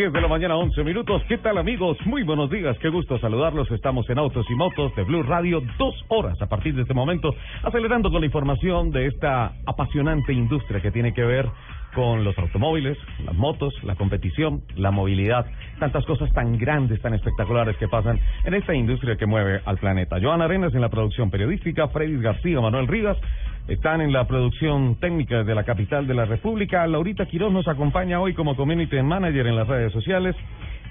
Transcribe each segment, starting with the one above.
10 de la mañana, 11 minutos. ¿Qué tal, amigos? Muy buenos días. Qué gusto saludarlos. Estamos en Autos y Motos de Blue Radio, dos horas a partir de este momento, acelerando con la información de esta apasionante industria que tiene que ver con los automóviles, las motos, la competición, la movilidad, tantas cosas tan grandes, tan espectaculares que pasan en esta industria que mueve al planeta. Joan Arenas en la producción periodística, Freddy García, Manuel Rivas están en la producción técnica de la capital de la República. Laurita Quiroz nos acompaña hoy como Community Manager en las redes sociales.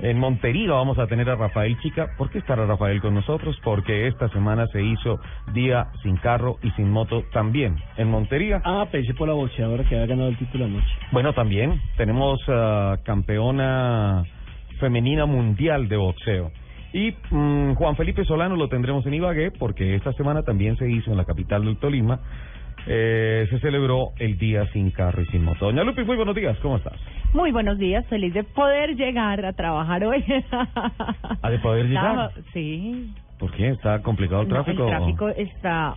En Montería vamos a tener a Rafael Chica. ¿Por qué estará Rafael con nosotros? Porque esta semana se hizo día sin carro y sin moto también en Montería. Ah, pensé por la boxeadora que había ganado el título anoche. Bueno, también tenemos uh, campeona femenina mundial de boxeo. Y mm, Juan Felipe Solano lo tendremos en Ibagué porque esta semana también se hizo en la capital del Tolima eh, se celebró el Día Sin Carro y Sin Moto. Doña Lupi, muy buenos días, ¿cómo estás? Muy buenos días, feliz de poder llegar a trabajar hoy. ¿A de poder llegar? sí. ¿Por qué? ¿Está complicado el tráfico? el tráfico está...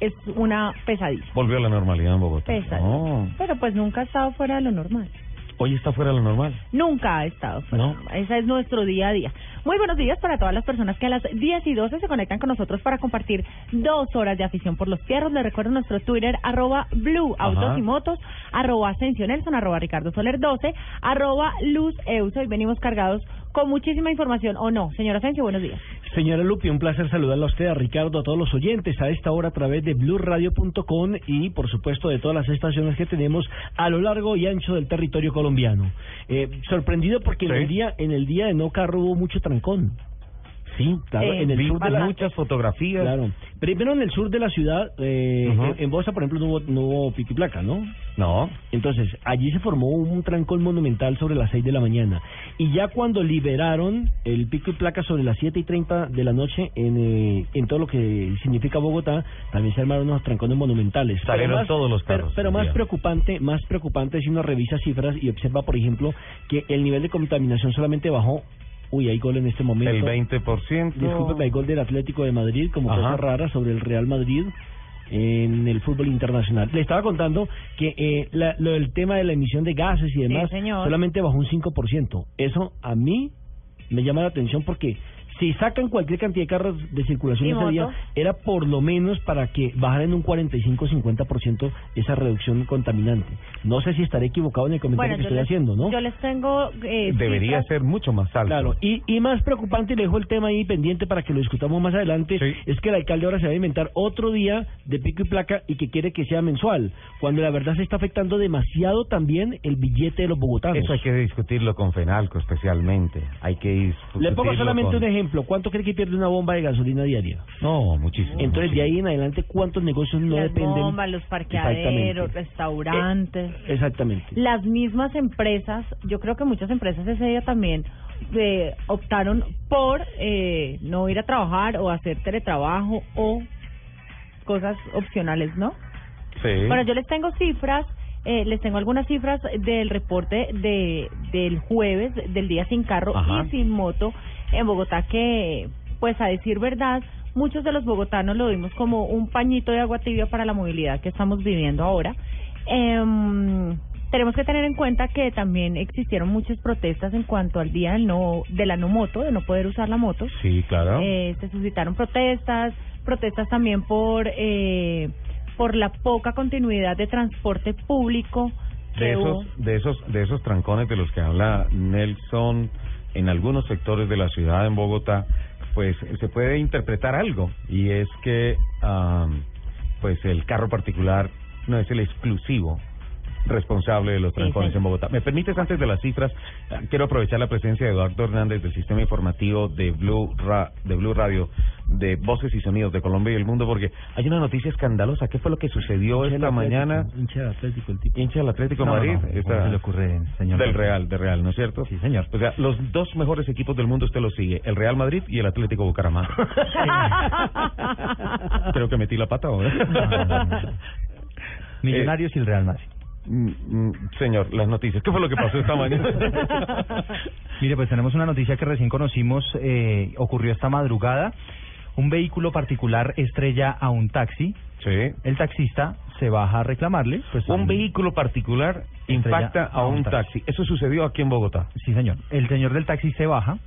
es una pesadilla. Volvió a la normalidad en Bogotá. Pesadilla. Pero pues nunca ha estado fuera de lo normal. ¿Hoy está fuera de lo normal? Nunca ha estado fuera. No. Ese es nuestro día a día. Muy buenos días para todas las personas que a las 10 y 12 se conectan con nosotros para compartir dos horas de afición por los fierros. Les recuerdo nuestro Twitter, arroba Blue Autos y Motos, arroba Nelson, arroba Ricardo Soler 12, arroba Luz Euso. Y venimos cargados con muchísima información, ¿o no? Señora Asensio, buenos días. Señora Lupi, un placer saludarla a usted, a Ricardo, a todos los oyentes a esta hora a través de blueradio.com y, por supuesto, de todas las estaciones que tenemos a lo largo y ancho del territorio colombiano. Eh, sorprendido porque en, el día, en el día de no carro hubo mucho trancón. Sí, claro, en el sur de la, muchas fotografías. Claro. Primero en el sur de la ciudad, eh, en Bosa, por ejemplo, no hubo, no hubo pico y placa, ¿no? No. Entonces, allí se formó un trancón monumental sobre las 6 de la mañana. Y ya cuando liberaron el pico y placa sobre las 7 y 30 de la noche en, eh, en todo lo que significa Bogotá, también se armaron unos trancones monumentales. Salieron todos los carros. Pero, pero más preocupante, más preocupante si uno revisa cifras y observa, por ejemplo, que el nivel de contaminación solamente bajó Uy, hay gol en este momento. El 20%. Disculpe, hay gol del Atlético de Madrid como cosa rara sobre el Real Madrid en el fútbol internacional. Le estaba contando que eh, lo del tema de la emisión de gases y demás solamente bajó un 5%. Eso a mí me llama la atención porque si sacan cualquier cantidad de carros de circulación ese día, era por lo menos para que bajaran un 45-50% esa reducción contaminante. No sé si estaré equivocado en el comentario que estoy haciendo, ¿no? Yo les tengo... Eh, Debería ser mucho más alto. Claro, y, y más preocupante, y le dejo el tema ahí pendiente para que lo discutamos más adelante, es que el alcalde ahora se va a inventar otro día de pico y placa y que quiere que sea mensual, cuando la verdad se está afectando demasiado también el billete de los bogotanos. Eso hay que discutirlo con FENALCO especialmente. Hay que Le pongo solamente un ejemplo ¿cuánto cree que pierde una bomba de gasolina diaria? No, muchísimo. Entonces, de ahí en adelante, ¿cuántos negocios no Las dependen? bombas, los parqueaderos, restaurantes. Eh, exactamente. Las mismas empresas, yo creo que muchas empresas ese día también eh, optaron por eh, no ir a trabajar o hacer teletrabajo o cosas opcionales, ¿no? Sí. Bueno, yo les tengo cifras eh, les tengo algunas cifras del reporte de del jueves del día sin carro y sin moto en Bogotá que, pues a decir verdad, muchos de los bogotanos lo vimos como un pañito de agua tibia para la movilidad que estamos viviendo ahora. Eh, tenemos que tener en cuenta que también existieron muchas protestas en cuanto al día del no, de la no moto, de no poder usar la moto. Sí, claro. Eh, se suscitaron protestas, protestas también por eh, por la poca continuidad de transporte público. De esos, de esos, de esos trancones de los que habla Nelson en algunos sectores de la ciudad en Bogotá, pues se puede interpretar algo y es que pues el carro particular no es el exclusivo responsable de los trancones en Bogotá. ¿Me permites antes de las cifras? Eh, quiero aprovechar la presencia de Eduardo Hernández del Sistema Informativo de Blue, de Blue Radio, de Voces y Sonidos de Colombia y el Mundo, porque hay una noticia escandalosa. ¿Qué fue lo que sucedió esta mañana? Hincha del Atlético, el tipo. Hincha del Atlético Madrid. le ocurre, señor? Del Real, de Real, ¿no es cierto? Sí, señor. O sea, los dos mejores equipos del mundo usted los sigue, el Real Madrid y el Atlético Bucaramanga. Creo que metí la pata ahora. Millonarios y el Real Madrid. Mm, mm, señor, las noticias. ¿Qué fue lo que pasó esta mañana? Mire, pues tenemos una noticia que recién conocimos, eh, ocurrió esta madrugada. Un vehículo particular estrella a un taxi. Sí. El taxista se baja a reclamarle. Pues, un vehículo particular impacta a, un, taxi. Eso sucedió aquí en Bogotá. Sí, señor. El señor del taxi se baja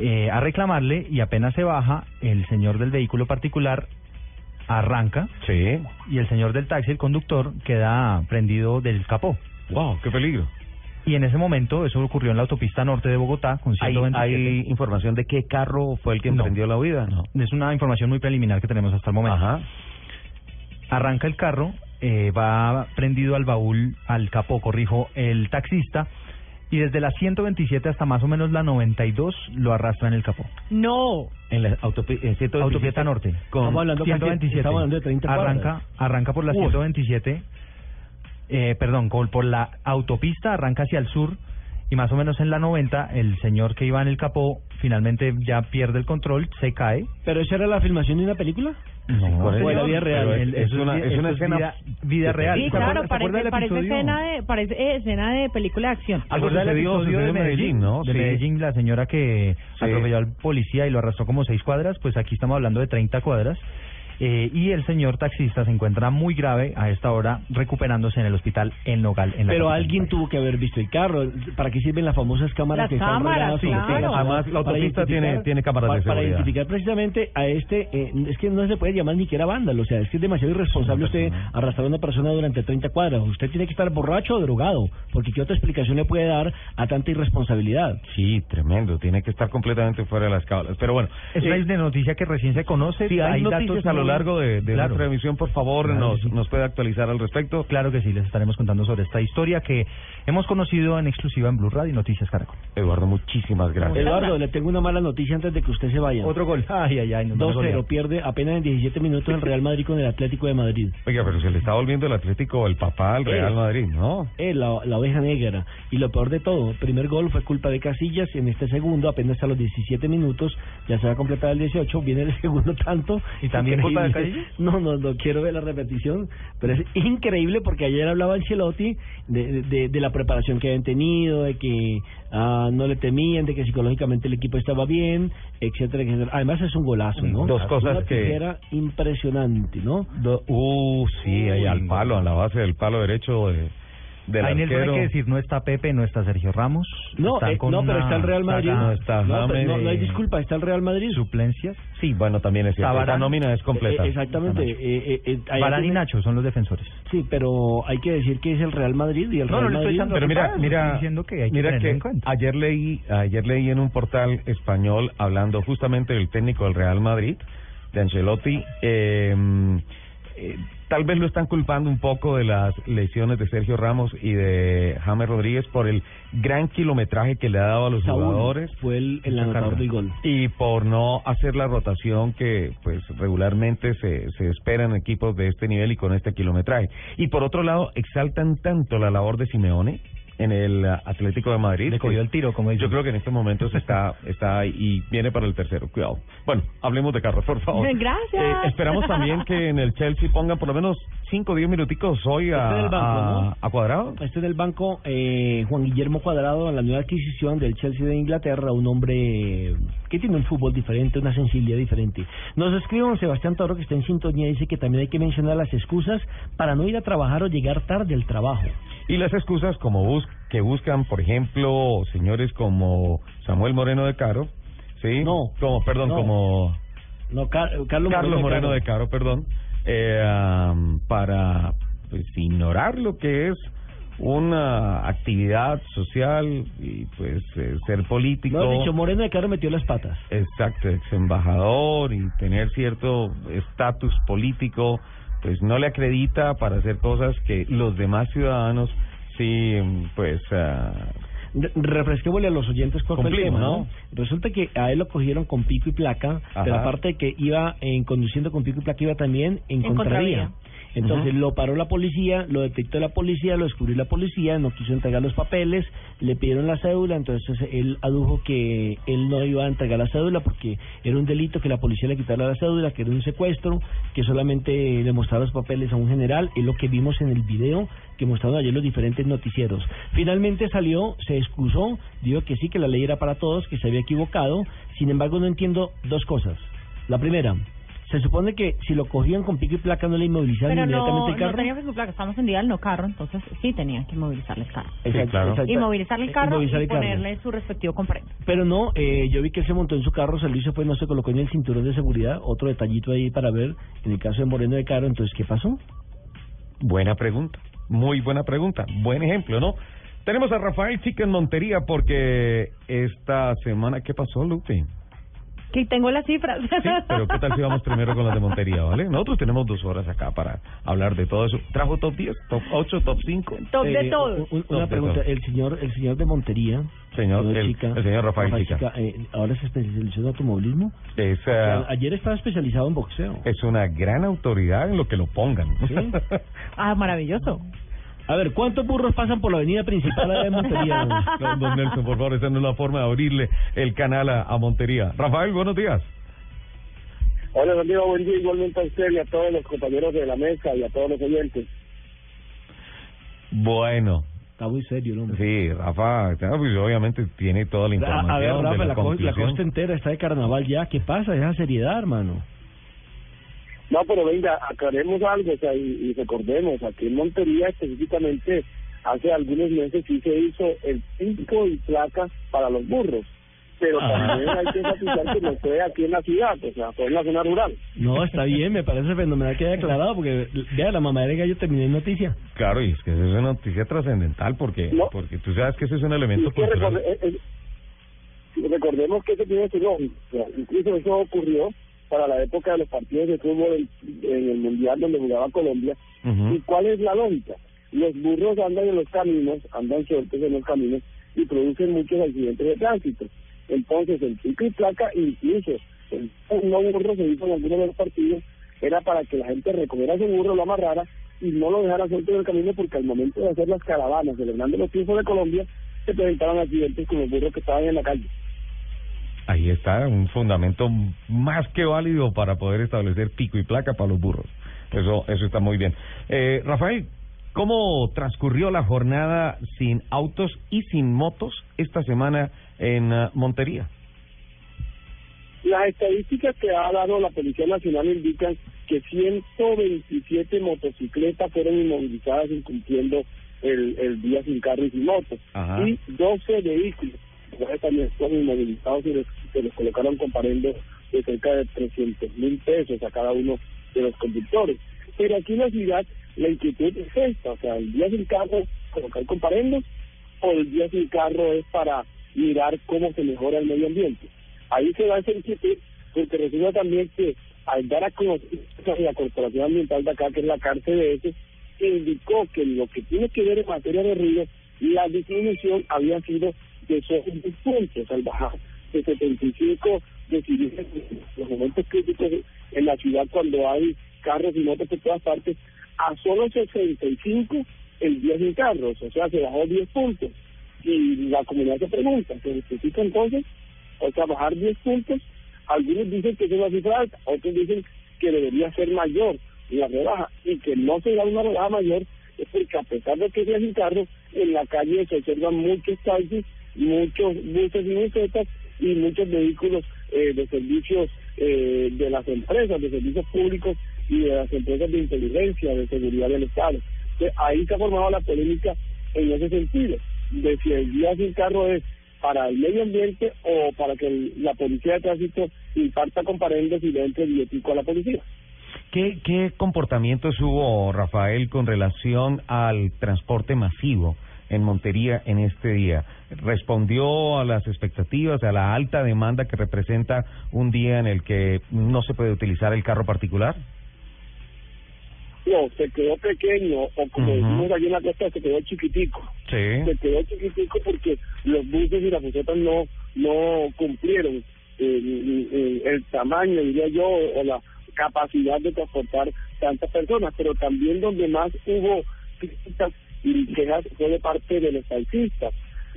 eh, a reclamarle y apenas se baja, el señor del vehículo particular arranca. Sí. Y el señor del taxi, el conductor, queda prendido del capó. ¡Wow! ¡Qué peligro! Y en ese momento, eso ocurrió en la autopista norte de Bogotá, con 127. ¿Hay, información de qué carro fue el que emprendió la huida? No. Es una información muy preliminar que tenemos hasta el momento. Ajá. Arranca el carro, eh, va prendido al baúl, al capó, corrijo, el taxista, y desde la 127 hasta más o menos la 92 lo arrastra en el capó. No. En la autopista norte. Estamos hablando, 127. estamos hablando de 30 arranca, arranca por la 127, eh, perdón, por la autopista arranca hacia el sur y más o menos en la 90 el señor que iba en el capó finalmente ya pierde el control, se cae. ¿Pero esa era la filmación de una película? No, fue la vida real. Es, una, es una escena vida, real. Sí, claro, parece, parece, escena de, parece eh, escena de película de acción. Algo sucedió, de Medellín, ¿no? De Medellín, la señora que atropelló al policía y lo arrastró como seis cuadras, pues aquí estamos hablando de 30 cuadras. Eh, y el señor taxista se encuentra muy grave a esta hora recuperándose en el hospital en Nogal. En la Pero alguien tuvo que haber visto el carro. ¿Para qué sirven las famosas cámaras las cámaras, claro. Además, la autopista tiene, tiene cámaras de seguridad. Para identificar precisamente a este, eh, es que no se puede llamar ni siquiera vándalo. O sea, es que es demasiado irresponsable usted arrastrar a una persona durante 30 cuadras. Usted tiene que estar borracho o drogado. Porque ¿qué otra explicación le puede dar a tanta irresponsabilidad? Sí, tremendo. Tiene que estar completamente fuera de las cámaras. Pero bueno. Es eh, de noticia que recién se conoce. Sí, hay, noticias a lo largo de, de la transmisión, por favor, nos, nos puede actualizar al respecto. Claro que sí, les estaremos contando sobre esta historia que hemos conocido en exclusiva en Blue Radio y Noticias Caracol. Eduardo, muchísimas gracias. Eduardo, le tengo una mala noticia antes de que usted se vaya. Otro gol. Ay, ay, ay. 2-0, pierde apenas en 17 minutos el Real Madrid con el Atlético de Madrid. Oiga, pero se le está volviendo el Atlético el papá al Real Madrid, ¿no? Eh, la, la oveja negra. Y lo peor de todo, el primer gol fue culpa de Casillas y en este segundo, apenas a los 17 minutos, ya se va a completar el 18, viene el segundo tanto. ¿Y también culpa de? No, no, no quiero ver la repetición, pero es increíble porque ayer hablaba Ancelotti de, de, de la preparación que habían tenido, de que ah, no le temían, de que psicológicamente el equipo estaba bien, etcétera, etcétera. Además es un golazo, ¿no? Dos cosas que... Era impresionante, ¿no? uh, sí, ahí al palo, a la base del palo derecho de del hay que decir, no está Pepe, no está Sergio Ramos. No, eh, no pero está el Real Madrid. No, está no, no, hay disculpa, está el Real Madrid. ¿Suplencias? Sí, bueno, también es cierto. La nómina es completa. Eh, exactamente. Eh, eh, y Nacho son los defensores. Sí, pero hay que decir que es el Real Madrid y el Real Madrid. pero mira, mira, diciendo que hay mira que, ayer leí, ayer leí en un portal español hablando justamente del técnico del Real Madrid, de Ancelotti. Eh, eh, tal vez lo están culpando un poco de las lesiones de Sergio Ramos y de James Rodríguez por el gran kilometraje que le ha dado a los jugadores. Fue el, el anotador del gol. Y por no hacer la rotación que pues regularmente se, se espera en equipos de este nivel y con este kilometraje. Y por otro lado, exaltan tanto la labor de Simeone en el Atlético de Madrid. Le cogió el tiro, como Yo creo que en estos momentos está está y viene para el tercero. Cuidado. Bueno, hablemos de carros, por favor. Gracias. Eh, esperamos también que en el Chelsea pongan por lo menos 5 o 10 minuticos hoy a, este a, Cuadrado. Este del banco, eh, Juan Guillermo Cuadrado, en la nueva adquisición del Chelsea de Inglaterra, un hombre que tiene un fútbol diferente, una sensibilidad diferente. Nos escribe Sebastián Toro, que está en sintonía, dice que también hay que mencionar las excusas para no ir a trabajar o llegar tarde al trabajo. Y las excusas como bus que buscan, por ejemplo, señores como Samuel Moreno de Caro, ¿sí? No. Como, perdón, como... No, Carlos, Moreno, de, Caro. perdón, eh, para pues ignorar lo que es una actividad social y pues eh, ser político. No, dicho, Moreno de Caro metió las patas. Exacto, ex embajador y tener cierto estatus político pues no le acredita para hacer cosas que los demás ciudadanos sí, pues... Uh, refresquémosle a los oyentes cuál fue el tema, ¿no? Resulta que a él lo cogieron con pico y placa, pero aparte de que iba en conduciendo con pico y placa, iba también en, en contravía. Entonces lo paró la policía, lo detectó la policía, lo descubrió la policía, no quiso entregar los papeles, le pidieron la cédula, entonces él adujo que él no iba a entregar la cédula porque era un delito que la policía le quitara la cédula, que era un secuestro, que solamente le mostraba los papeles a un general, es lo que vimos en el video que mostraron ayer los diferentes noticieros. Finalmente salió, se excusó, dijo que sí, que la ley era para todos, que se había equivocado, sin embargo no entiendo dos cosas. La primera, se supone que si lo cogían con pico y placa no le inmovilizaban inmediatamente el carro. No, tenía pico y placa, estamos en día del no carro, entonces sí tenían que inmovilizarle el carro. Exacto, claro. Inmovilizarle el carro y ponerle su respectivo comprendo. Pero no, eh, yo vi que él se montó en su carro, se lo hizo, pues no se colocó en el cinturón de seguridad. Otro detallito ahí para ver, en el caso de Moreno de Caro, entonces, ¿qué pasó? Buena pregunta, muy buena pregunta, buen ejemplo, ¿no? Tenemos a Rafael Chica en Montería porque esta semana, ¿qué pasó, Lupe? Que tengo las cifras. Sí, pero ¿qué tal si vamos primero con las de Montería, vale? Nosotros tenemos dos horas acá para hablar de todo eso. ¿Trajo top 10, top 8, top 5? Top de eh, todo. una pregunta, el señor el señor de Montería, señor, el, el señor Rafael, Chica, eh, ¿ahora se especializó en automovilismo? Es, ayer estaba especializado en boxeo. Es una gran autoridad en lo que lo pongan. ¿Sí? ah, maravilloso. A ver, ¿cuántos burros pasan por la avenida principal de Montería? Don, Nelson, por favor, esa no es la forma de abrirle el canal a, Montería. Rafael, buenos días. Hola, don Diego, buen día igualmente a usted y a todos los compañeros de la mesa y a todos los oyentes. Bueno. Está muy serio ¿no? Sí, Rafa, pues, obviamente tiene toda la información. A, ver, Rafa, la, la, costa entera está de carnaval ya. ¿Qué pasa? Esa seriedad, hermano. No, pero venga, aclaremos algo, o sea, y, recordemos, aquí en Montería específicamente hace algunos meses sí se hizo el pico y placa para los burros, pero también hay que enfatizar que no fue aquí en la ciudad, o sea, fue en la zona rural. No, está bien, me parece fenomenal que haya aclarado, porque vea, la mamá de gallo terminó en noticia. Claro, y es que eso es una noticia trascendental, porque porque tú sabes que ese es un elemento cultural. Eh, eh, recordemos que ese tiene su lógica, incluso eso ocurrió para la época de los partidos de fútbol en, el Mundial donde jugaba Colombia. ¿Y cuál es la lógica? Los burros andan en los caminos, andan sueltos en los caminos y producen muchos accidentes de tránsito. Entonces, el pico y placa, incluso el no burro se hizo en algunos de los partidos, era para que la gente recogiera ese burro, lo amarrara y no lo dejara suelto en el camino porque al momento de hacer las caravanas celebrando los triunfos de Colombia, se presentaban accidentes con los burros que estaban en la calle. Ahí está un fundamento más que válido para poder establecer pico y placa para los burros. Eso, eso está muy bien. Eh, Rafael, ¿cómo transcurrió la jornada sin autos y sin motos esta semana en uh, Montería? Las estadísticas que ha dado la Policía Nacional indican que 127 motocicletas fueron inmovilizadas incumpliendo el, el día sin carro y sin moto. Y 12 vehículos también fueron inmovilizados y se les colocaron comparendos de cerca de 300 mil pesos a cada uno de los conductores. Pero aquí en la ciudad la inquietud es esta, o sea, el día sin carro colocar comparendos o el día sin carro es para mirar cómo se mejora el medio ambiente. Ahí se da esa inquietud porque resulta también que al dar a conocer la Corporación Ambiental de acá, que es la CARCBS, indicó que lo que tiene que ver en materia de ruido, la disminución había sido de esos puntos al bajar de 75 decididos en los momentos críticos en la ciudad cuando hay carros y motos por todas partes a solo 65 el día sin carros, o sea, se bajó 10 puntos. Y la comunidad se pregunta, ¿se necesita entonces? O sea, bajar 10 puntos. Algunos dicen que es una cifra alta, otros dicen que debería ser mayor la rebaja y que no se da una rebaja mayor es porque a pesar de que sea sin carros, en la calle se observan muchos taxis muchos buses y busetas y muchos vehículos eh, de servicios eh, de las empresas, de servicios públicos y de las empresas de inteligencia, de seguridad del Estado. ahí se ha formado la polémica en ese sentido, de si el día sin carro es para el medio ambiente o para que la policía de tránsito imparta comparendos y le entre billetico a la policía. ¿Qué, ¿Qué comportamientos hubo, Rafael, con relación al transporte masivo? en Montería en este día. ¿Respondió a las expectativas, a la alta demanda que representa un día en el que no se puede utilizar el carro particular? no, se quedó pequeño, o como decimos allí en la costa, se quedó chiquitico. Se quedó chiquitico porque los buses y las busetas no, no cumplieron el, el, tamaño, diría yo, o la capacidad de transportar tantas personas, pero también donde más hubo críticas y quejas fue de parte de los taxistas.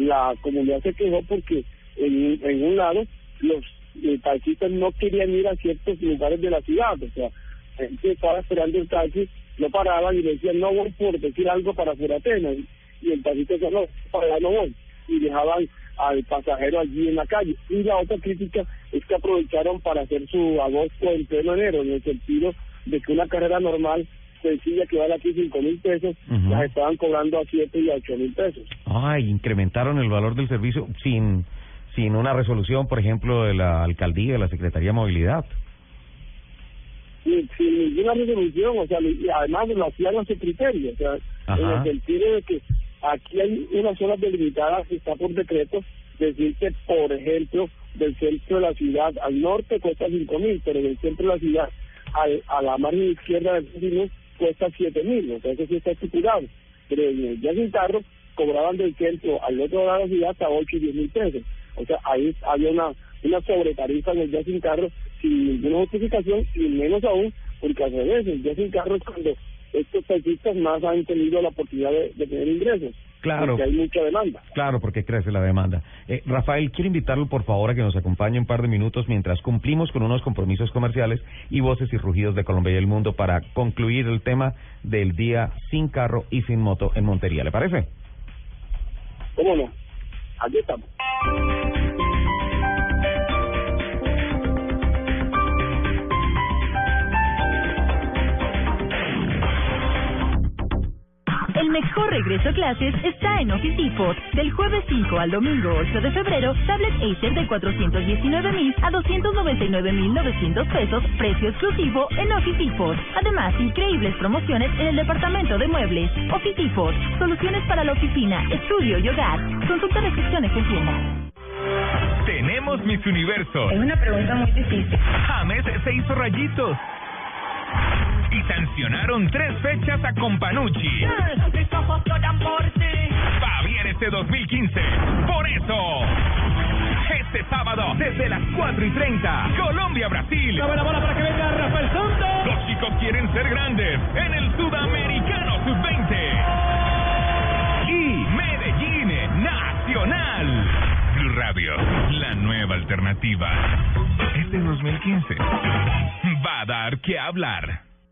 La comunidad se quejó porque en, en un lado los eh, taxistas no querían ir a ciertos lugares de la ciudad, o sea, gente estaba esperando el taxi, no paraban y decían no voy por decir algo para hacer Atenas, y el taxista decía no, para allá no voy, y dejaban al pasajero allí en la calle. Y la otra crítica es que aprovecharon para hacer su agosto en pleno enero, en el sentido de que una carrera normal sencilla que vale aquí cinco mil pesos, las estaban cobrando a siete y a ocho mil pesos. Ay, incrementaron el valor del servicio sin sin una resolución, por ejemplo, de la alcaldía, de la Secretaría de Movilidad. Sin, sin ninguna resolución, o sea, y además lo hacían a su criterio, o sea, en el sentido de que aquí hay una zona delimitada que está por decreto, decir que, por ejemplo, del centro de la ciudad al norte cuesta cinco mil, pero del centro de la ciudad al, a la margen izquierda del vecino cuesta siete mil, entonces sí está estipulado. Pero en día sin carro cobraban del centro al otro lado de la ciudad hasta ocho y diez mil pesos. O sea, ahí había una, una sobretarifa en el día sin carro sin ninguna justificación y menos aún porque al revés, el día sin carro es cuando estos taxistas más han tenido la oportunidad de, tener ingresos. Claro. Porque hay mucha demanda. Claro, porque crece la demanda. Eh, Rafael, quiero invitarlo por favor a que nos acompañe un par de minutos mientras cumplimos con unos compromisos comerciales y voces y rugidos de Colombia y el mundo para concluir el tema del día sin carro y sin moto en Montería. ¿Le parece? ¿Cómo no? Aquí estamos. El mejor regreso a clases está en Office Depot. Del jueves 5 al domingo 8 de febrero, tablet Acer de 419 mil a 299 mil 900 pesos, precio exclusivo en Office Depot. Además, increíbles promociones en el departamento de muebles. Office Depot, soluciones para la oficina, estudio y hogar. Consulta restricciones en tienda. Tenemos Miss Universo. Es una pregunta muy difícil. James se hizo rayitos y sancionaron tres fechas a Companucci. Va bien este 2015. Por eso, este sábado, desde las 4 y 30, Colombia-Brasil. la bola para que venga Rafael Santos. Los chicos quieren ser grandes en el Sudamericano Sub-20. Y Medellín Nacional. Blue Radio, la nueva alternativa. Este 2015 va a dar que hablar.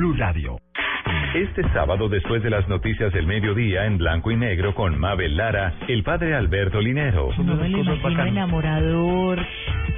Blue Radio. Este sábado, después de las noticias del mediodía en blanco y negro con Mabel Lara, el padre Alberto Linero. No me lo imagino enamorador,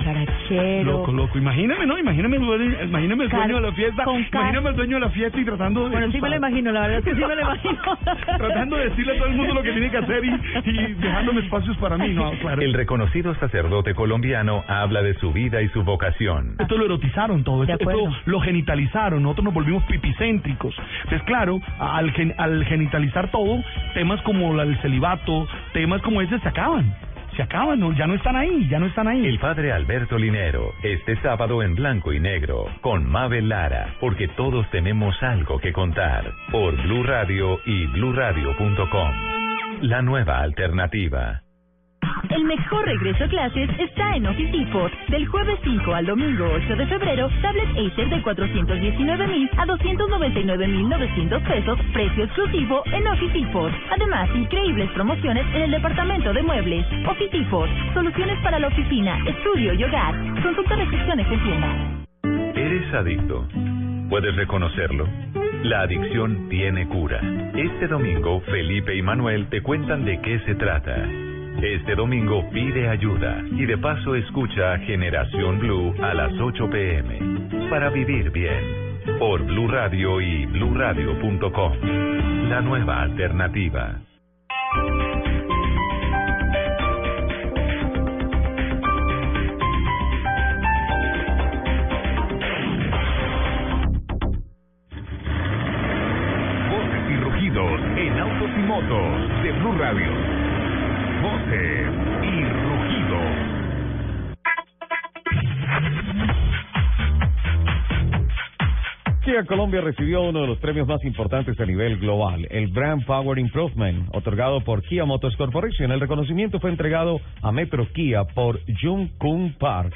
charachero. Loco, loco. Imagíname, ¿no? Imagíname, imagíname el dueño de la fiesta. Imagíname el dueño de la fiesta y tratando de... Bueno, sí me lo imagino, la verdad es que sí me lo imagino. tratando de decirle a todo el mundo lo que tiene que hacer y, y dejándome espacios para mí, ¿no? Claro. El reconocido sacerdote colombiano habla de su vida y su vocación. Esto lo erotizaron todo, esto, esto lo genitalizaron, nosotros nos volvimos pipicéntricos. Entonces, claro, al, al genitalizar todo, temas como el celibato, temas como ese se acaban. Se acaban, ¿no? ya no están ahí, ya no están ahí. El padre Alberto Linero, este sábado en blanco y negro, con Mabel Lara, porque todos tenemos algo que contar, por Blue Radio y bluradio.com. La nueva alternativa. El mejor regreso a clases está en Office Depot. Del jueves 5 al domingo 8 de febrero, tablet Acer de 419 mil a 299 mil 900 pesos, precio exclusivo en Office Depot. Además, increíbles promociones en el departamento de muebles. Office Depot, soluciones para la oficina, estudio y hogar. Consulta restricciones en tienda. ¿Eres adicto? ¿Puedes reconocerlo? La adicción tiene cura. Este domingo, Felipe y Manuel te cuentan de qué se trata. Este domingo pide ayuda y de paso escucha Generación Blue a las 8 pm para vivir bien. por Blue Radio y bluradio.com. La nueva alternativa. Voces y rugidos en autos y motos de Blue Radio. Voces y rugidos. Kia Colombia recibió uno de los premios más importantes a nivel global, el Brand Power Improvement, otorgado por Kia Motors Corporation. El reconocimiento fue entregado a Metro Kia por Jung Kung Park,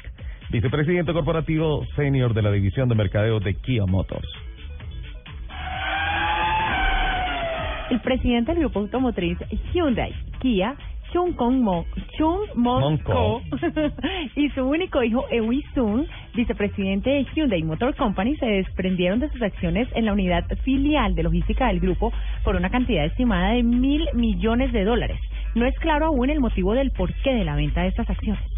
vicepresidente corporativo senior de la división de mercadeo de Kia Motors. El presidente del grupo automotriz Hyundai, Kia, Chung Kong Mo, Chung Mon Ko y su único hijo Eui Sun, vicepresidente de Hyundai Motor Company, se desprendieron de sus acciones en la unidad filial de logística del grupo por una cantidad estimada de mil millones de dólares. No es claro aún el motivo del porqué de la venta de estas acciones.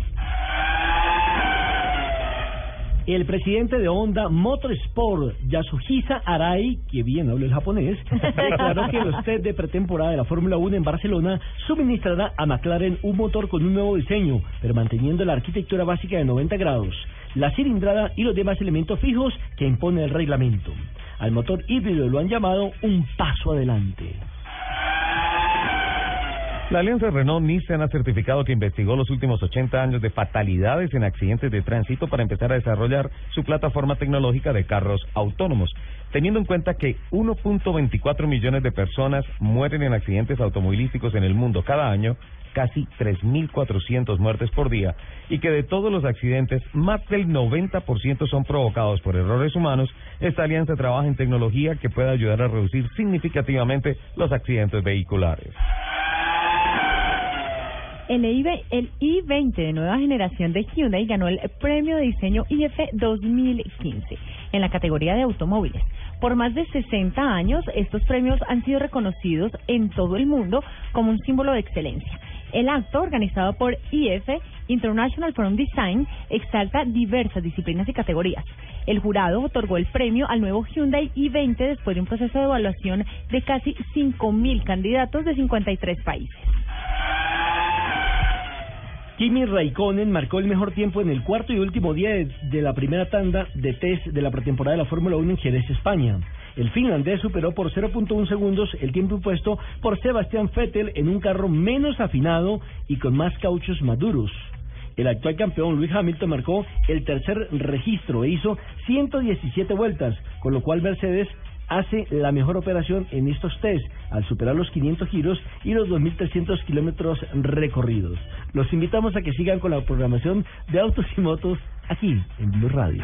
El presidente de Honda Motorsport, Yasuhisa Arai, que bien habla el japonés, declaró que los test de pretemporada de la Fórmula 1 en Barcelona suministrará a McLaren un motor con un nuevo diseño, pero manteniendo la arquitectura básica de 90 grados, la cilindrada y los demás elementos fijos que impone el reglamento. Al motor híbrido lo han llamado un paso adelante. La alianza Renault-Nissan ha certificado que investigó los últimos 80 años de fatalidades en accidentes de tránsito para empezar a desarrollar su plataforma tecnológica de carros autónomos, teniendo en cuenta que 1.24 millones de personas mueren en accidentes automovilísticos en el mundo cada año, casi 3.400 muertes por día, y que de todos los accidentes, más del 90% son provocados por errores humanos, esta alianza trabaja en tecnología que puede ayudar a reducir significativamente los accidentes vehiculares. El, el i20 de nueva generación de Hyundai ganó el premio de diseño IF 2015 en la categoría de automóviles. Por más de 60 años, estos premios han sido reconocidos en todo el mundo como un símbolo de excelencia. El acto, organizado por IF, International Forum Design, exalta diversas disciplinas y categorías. El jurado otorgó el premio al nuevo Hyundai i20 después de un proceso de evaluación de casi 5.000 candidatos de 53 países. Kimi Raikkonen marcó el mejor tiempo en el cuarto y último día de, la primera tanda de test de la pretemporada de la Fórmula 1 en Jerez, España. El finlandés superó por 0.1 segundos el tiempo impuesto por Sebastián Vettel en un carro menos afinado y con más cauchos maduros. El actual campeón Luis Hamilton marcó el tercer registro e hizo 117 vueltas, con lo cual Mercedes hace la mejor operación en estos test al superar los 500 giros y los 2.300 kilómetros recorridos. Los invitamos a que sigan con la programación de Autos y Motos aquí en Blue Radio.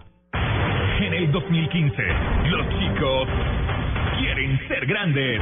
En el 2015, los chicos quieren ser grandes.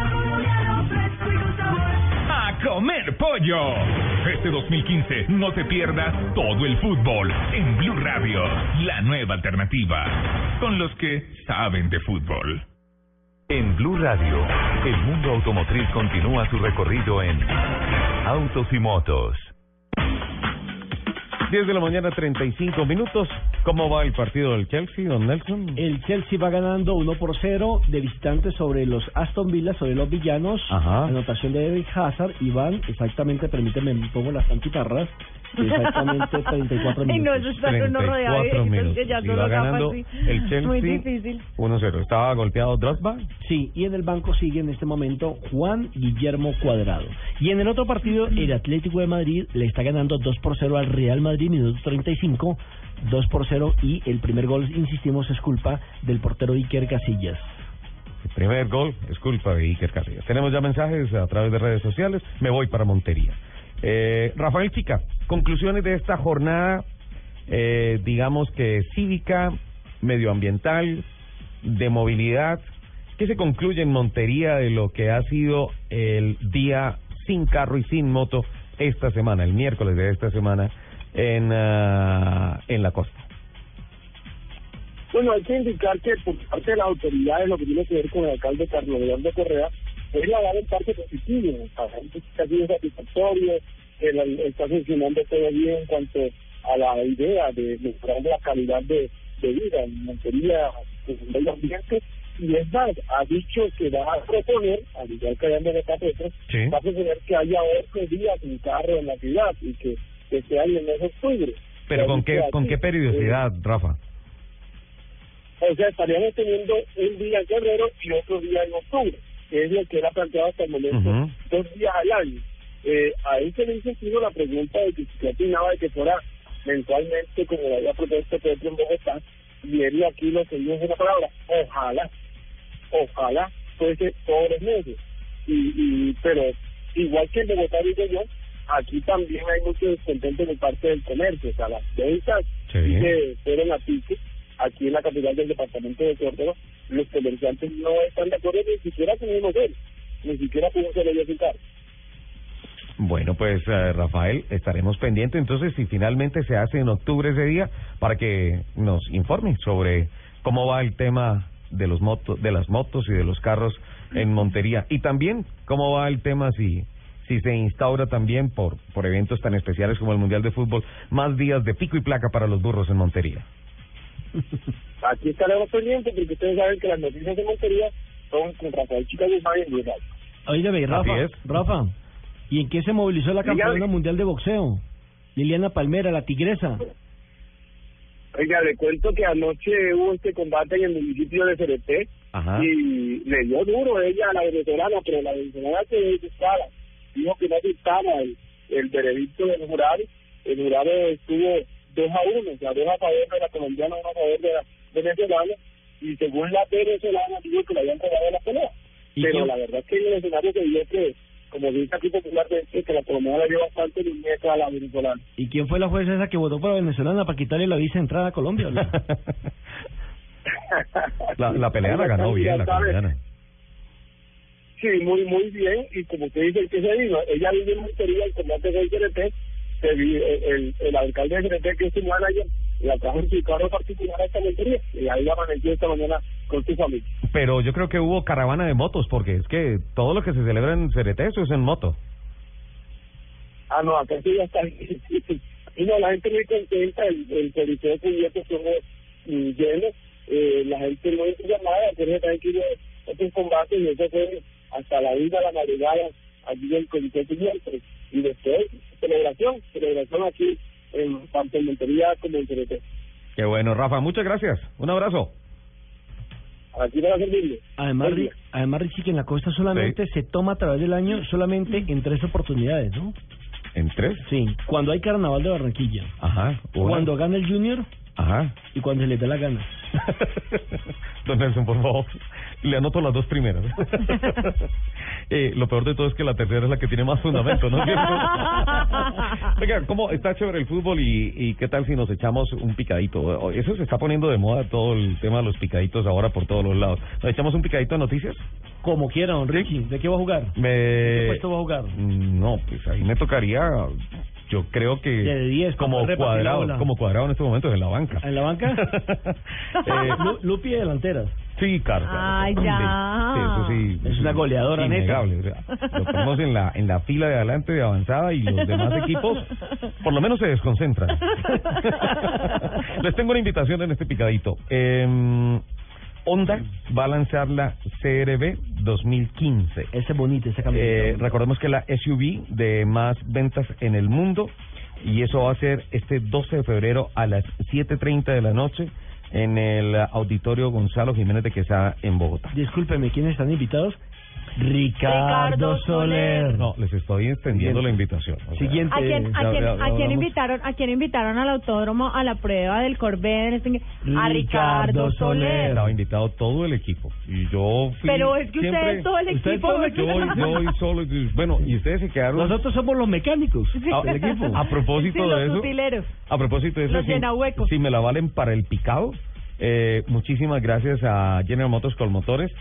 comer pollo. Este 2015 no te pierdas todo el fútbol en Blue Radio, la nueva alternativa, con los que saben de fútbol. En Blue Radio, el mundo automotriz continúa su recorrido en Autos y Motos. 10 de la mañana, 35 minutos. ¿Cómo va el partido del Chelsea, don Nelson? El Chelsea va ganando 1 por 0 de visitante sobre los Aston Villa, sobre los villanos. Ajá. Anotación de Eric Hazard y van, exactamente, permíteme, me pongo las tantitarras. Exactamente 34 minutos. Y no, eso está 34 minutos. Que ya y va ganando el Chelsea Muy difícil. 1-0. ¿Estaba golpeado Drogba? Sí, y en el banco sigue en este momento Juan Guillermo Cuadrado. Y en el otro partido, el Atlético de Madrid le está ganando 2 por 0 al Real Madrid, minuto 35. 2 por 0 y el primer gol, insistimos, es culpa del portero Iker Casillas. El primer gol es culpa de Iker Casillas. Tenemos ya mensajes a través de redes sociales. Me voy para Montería. Eh, Rafael Chica, conclusiones de esta jornada, eh, digamos que cívica, medioambiental, de movilidad. ¿Qué se concluye en Montería de lo que ha sido el día sin carro y sin moto esta semana, el miércoles de esta semana? En, uh, en la costa. Bueno, hay que indicar que por parte de las autoridades lo que tiene que ver con el alcalde Carlos León de Correa es la dar en parte positivo, está sido satisfactorio, él está funcionando todo bien en cuanto a la idea de mejorar la calidad de, de vida en Montería, en el medio ambiente, y es más, ha dicho que va a proponer, al igual que allá de Petro, va a proponer que haya otro día sin carro en la ciudad y que este año en ese octubre. ¿Pero con qué, con qué periodicidad, Rafa? O sea, estaríamos teniendo un día en febrero y otro día en octubre, que es lo que era planteado hasta el momento, dos días al año. Eh, ahí se le hizo la pregunta de que si opinaba de que fuera mensualmente, como lo había propuesto Pedro en Bogotá, y él aquí lo que dijo es una palabra, ojalá, ojalá fuese todos los meses. Y, y, pero igual que en Bogotá digo yo, aquí también hay mucho descontento de parte del comercio, o sea, las ventas sí. que fueron a pique aquí en la capital del departamento de Córdoba, los comerciantes no están de acuerdo ni siquiera con un hotel, ni siquiera con un su carro. Bueno, pues eh, Rafael, estaremos pendientes entonces si finalmente se hace en octubre ese día para que nos informe sobre cómo va el tema de los motos, de las motos y de los carros en Montería y también cómo va el tema si si se instaura también por, por eventos tan especiales como el Mundial de Fútbol, más días de pico y placa para los burros en Montería. Aquí estaremos pendientes porque ustedes saben que las noticias de Montería son con Rafael Chica Guzmán y Luis Oígame, Rafa, Rafa, ¿y en qué se movilizó la campeona mundial de boxeo? Liliana Palmera, la tigresa. Oiga, le cuento que anoche hubo este combate en el municipio de Cereté y le dio duro ella a la venezolana, pero la venezolana se disparaba dijo que no aceptaba el, el veredicto del jurado. El jurado estuvo 2 a 1, o sea, 2 a favor de la colombiana, 1 a favor de la venezolana, y según la venezolana dijo que le habían robado la pelea. Pero la verdad es que en el escenario se vio que, como dice aquí popularmente, que la colombiana le dio bastante niñeta a la venezolana. ¿Y quién fue la jueza esa que votó por la venezolana para quitarle la visa de entrada a Colombia? la, la pelea la ganó bien la colombiana. Sí, muy, muy bien. Y como usted dice, que se dijo, ella vive en Montería, el combate del CRT, el, el, alcalde de CRT, que es su manager, la trajo en su carro particular a esta Montería. Y ahí la amaneció esta mañana con su familia. Pero yo creo que hubo caravana de motos, porque es que todo lo que se celebra en CRT, eso es en moto. Ah, no, acá sí ya está. y no, la gente muy contenta, el, el de cubierto estuvo lleno, eh, la gente muy entusiasmada, pero también quiere otros combates y eso fue hasta la vida, la madrugada, allí en el Comité de Y después, celebración, celebración aquí en tanto en Montería como en CRT. Qué bueno, Rafa, muchas gracias. Un abrazo. Aquí servirle. Además, además, Richie, que en la costa solamente se toma a través del año solamente en tres oportunidades, ¿no? ¿En tres? Sí, cuando hay carnaval de Barranquilla. Ajá. Cuando gana el Junior. Ajá. Y cuando se le dé la gana. Don Nelson, por favor, le anoto las dos primeras. eh, lo peor de todo es que la tercera es la que tiene más fundamento, ¿no? Oiga, ¿cómo está chévere el fútbol y, y qué tal si nos echamos un picadito? Eso se está poniendo de moda todo el tema de los picaditos ahora por todos los lados. ¿Nos echamos un picadito de noticias? Como quiera, don Ricky. ¿De qué va a jugar? Me... ¿Qué puesto va a jugar? Mm, no, pues ahí me tocaría yo creo que de 10, como cuadrado como cuadrado en este momento en la banca en la banca eh, Lupi de delanteras Sí, claro. Ay, ya. eso sí. Es una goleadora innegable. O sea, lo ponemos en la, en la fila de adelante de avanzada y los demás equipos por lo menos se desconcentran. Les tengo una invitación en este picadito. Eh, Honda va a lanzar la CRB 2015. Ese bonito, ese eh, recordemos que la SUV de más ventas en el mundo y eso va a ser este 12 de febrero a las 7.30 de la noche en el auditorio Gonzalo Jiménez de Quesada en Bogotá. Discúlpeme, ¿quiénes están invitados? Ricardo, Soler. No, les estoy extendiendo la invitación. Siguiente. ¿A quién, a quién, invitaron? ¿A quién invitaron al autódromo a la prueba del Corvette? A Ricardo Soler. Estaba invitado todo el equipo y yo fui Pero es que ustedes todo el equipo. Yo, yo solo. Bueno, y ustedes se quedaron. Nosotros somos los mecánicos del equipo. A propósito de eso. A propósito de eso. Los si, me la valen para el picado. Eh, muchísimas gracias a General Motors Colmotores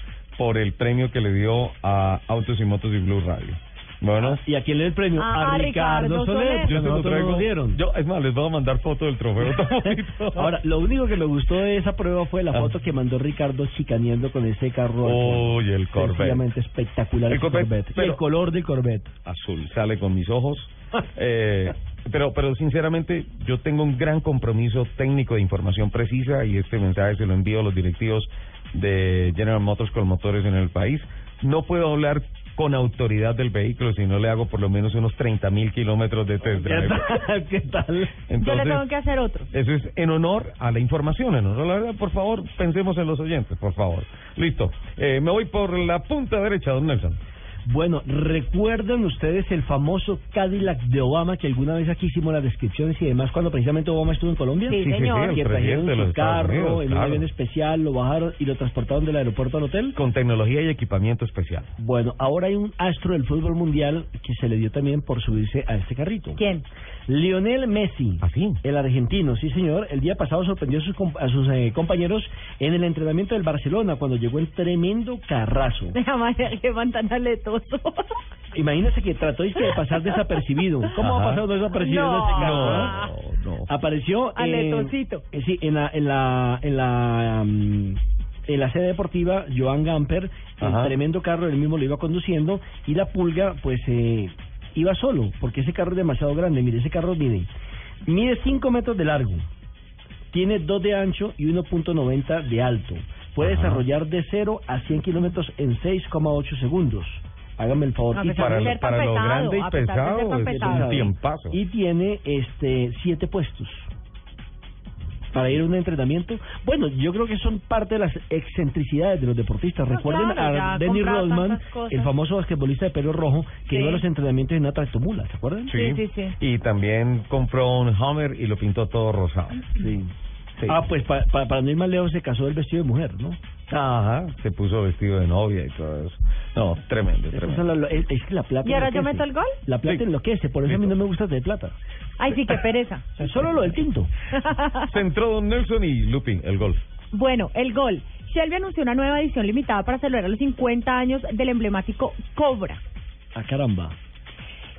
por el premio que le dio a Autos y Motos y Blue Radio. Bueno. ¿Y a quién le dio el premio? a, Ricardo Soler. Yo se lo traigo. Dieron. Yo, es más, les voy a mandar foto del trofeo. Ahora, lo único que me gustó de esa prueba fue la ah. foto que mandó Ricardo chicaneando con ese carro. Uy, el Corvette. espectacular. El Corvette. el color del Corvette. Azul. Sale con mis ojos. eh, pero, pero sinceramente, yo tengo un gran compromiso técnico de información precisa y este mensaje se lo envío a los directivos de General Motors con motores en el país. No puedo hablar con autoridad del vehículo si no le hago por lo menos unos 30 mil kilómetros de test drive. ¿Qué tal? Yo le tengo que hacer otro. Eso es en honor a la información, en honor a la verdad. Por favor, pensemos en los oyentes, por favor. Listo. Eh, me voy por la punta derecha, don Nelson. Bueno, ¿recuerdan ustedes el famoso Cadillac de Obama que alguna vez aquí hicimos las descripciones y demás cuando precisamente Obama estuvo en Colombia? Sí, señor. que trajeron su carro en un avión especial, lo bajaron y lo transportaron del aeropuerto al hotel. Con tecnología y equipamiento especial. Bueno, ahora hay un astro del fútbol mundial que se le dio también por subirse a este carrito. ¿Quién? Lionel Messi, ¿Así? ¿Ah, el argentino, sí señor, el día pasado sorprendió a sus, a sus eh, compañeros en el entrenamiento del Barcelona cuando llegó el tremendo carrazo. que van tan aletoso. Imagínese que trató de pasar desapercibido. ¿Cómo va a pasar desapercibido no, este No, no, Apareció Aletosito. Eh, sí, en la en la en la mm, en la sede deportiva Joan Gamper, el tremendo carro él mismo lo iba conduciendo y la pulga pues eh, iba solo, porque ese carro es demasiado grande. Mire, ese carro mide, mide 5 metros de largo, tiene 2 de ancho y 1.90 de alto. Puede desarrollar de 0 a 100 kilómetros en 6,8 segundos. Hágame el favor. y para, para lo grande y pesado, es un tiempazo. Y tiene este siete puestos para ir a un entrenamiento. Bueno, yo creo que son parte de las excentricidades de los deportistas. Recuerden a Denny Rodman, el famoso basquetbolista de pelo rojo, que iba a los entrenamientos en una tractomula, ¿se acuerdan? Sí. sí, sí, Y también compró un Hummer y lo pintó todo rosado. Sí. Ah, pues para no ir más lejos se casó el vestido de mujer, ¿no? Ajá, se puso vestido de novia y todo eso. No, tremendo, tremendo. es, que la plata ¿Y ahora yo meto el gol? La plata enloquece, por eso a mí no me gusta de plata. Ay, sí, qué pereza. Solo lo del tinto. Centró Don Nelson y Lupi, el gol. Bueno, el gol. Shelby anunció una nueva edición limitada para celebrar los 50 años del emblemático Cobra. Ah, caramba.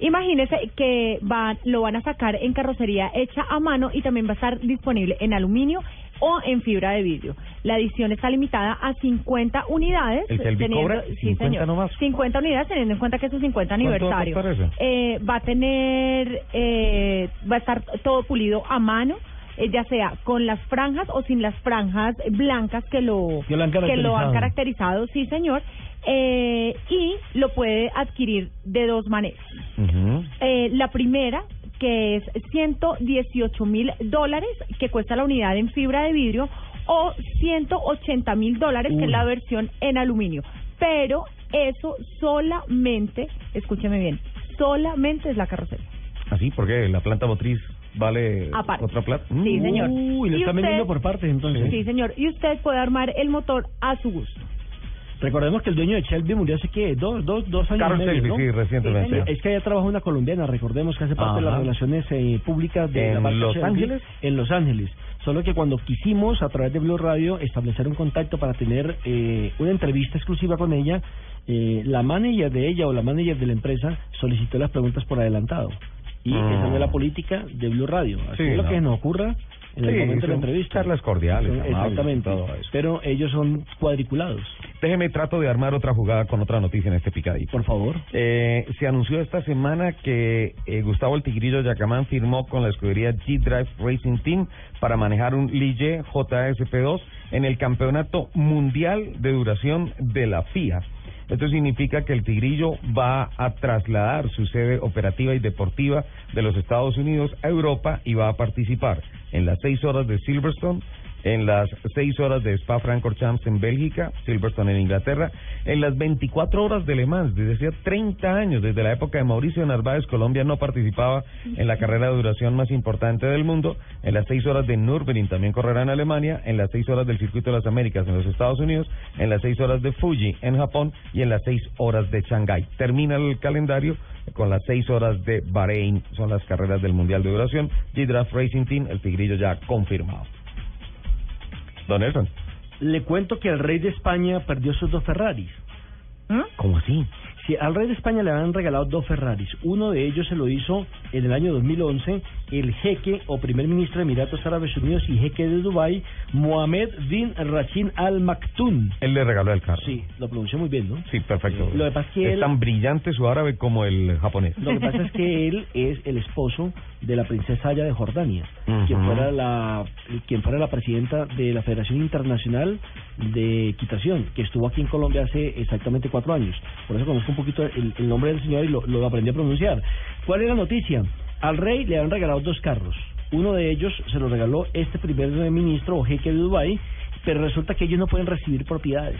Imagínese que va, lo van a sacar en carrocería hecha a mano y también va a estar disponible en aluminio o en fibra de vidrio. La edición está limitada a 50 unidades. ¿El teniendo, sí, 50 señor, nomás? 50 unidades teniendo en cuenta que es su 50 aniversario. Eh, va a tener, eh, va a estar todo pulido a mano eh, ya sea con las franjas o sin las franjas blancas que lo, que lo han caracterizado, sí señor, eh, y lo puede adquirir de dos maneras. eh, la primera, que es 118 mil dólares, que cuesta la unidad en fibra de vidrio, o 180 mil dólares, que es la versión en aluminio. Pero eso solamente, escúcheme bien, solamente es la carrocería. ¿Así? ¿Ah, porque la planta motriz vale otra plata. Sí, señor. Uy, lo está vendiendo por partes entonces. Sí, señor. Y usted puede armar el motor a su gusto. Recordemos que el dueño de Shelby murió hace que dos, dos, dos años Carlos medio, sí, recientemente. es que ella trabaja una colombiana, recordemos que hace parte de las relaciones eh, públicas de ¿En Los Ángeles? En Los Ángeles. Solo que cuando quisimos, a través de Blue Radio, establecer un contacto para tener eh, una entrevista exclusiva con ella, eh, la manager de ella o la manager de la empresa solicitó las preguntas por adelantado. Y esa no es la mm. política de Blue Radio. Así es lo que nos ocurra en el momento de la entrevista. Charlas cordiales, exactamente. Todo eso. Pero ellos son cuadriculados. Déjeme trato de armar otra jugada con otra noticia en este picadito. Por favor. Eh, se anunció esta semana que eh, Gustavo El Tigrillo Yacamán firmó con la escudería G-Drive Racing Team para manejar un Lige JSP2 en el Campeonato Mundial de Duración de la FIA. Esto significa que el Tigrillo va a trasladar su sede operativa y deportiva de los Estados Unidos a Europa y va a participar en las seis horas de Silverstone, en las seis horas de Spa-Francorchamps en Bélgica, Silverstone en Inglaterra, en las 24 horas de Le Mans, desde hace 30 años, desde la época de Mauricio Narváez, Colombia no participaba en la carrera de duración más importante del mundo, en las seis horas de Nürburgring también correrá en Alemania, en las seis horas del Circuito de las Américas en los Estados Unidos, en las seis horas de Fuji en Japón y en las seis horas de Shanghái. Termina el calendario con las seis horas de Bahrein, son las carreras del Mundial de Duración, G-Draft Racing Team, el tigrillo ya confirmado. Don Nelson. Le cuento que el rey de España perdió sus dos Ferraris. ¿Mm? ¿Cómo así? Sí, al rey de España le habían regalado dos Ferraris. Uno de ellos se lo hizo en el año 2011 el jeque o primer ministro de Emiratos Árabes Unidos y jeque de Dubái, Mohamed bin Rashid Al Maktoum. Él le regaló el carro. Sí, lo pronunció muy bien, ¿no? Sí, perfecto. lo que pasa es, que tan brillante su árabe como el japonés. Lo que pasa es que él es el esposo de la princesa Aya de Jordania, quien fuera la quien fuera la presidenta de la Federación Internacional de Equitación, que estuvo aquí en Colombia hace exactamente cuatro años. Por eso conozco un poquito el, nombre del señor y lo, lo aprendí a pronunciar. ¿Cuál es la noticia? Al rey le han regalado dos carros. Uno de ellos se lo regaló este primer ministro o jeque de Dubái, pero resulta que ellos no pueden recibir propiedades.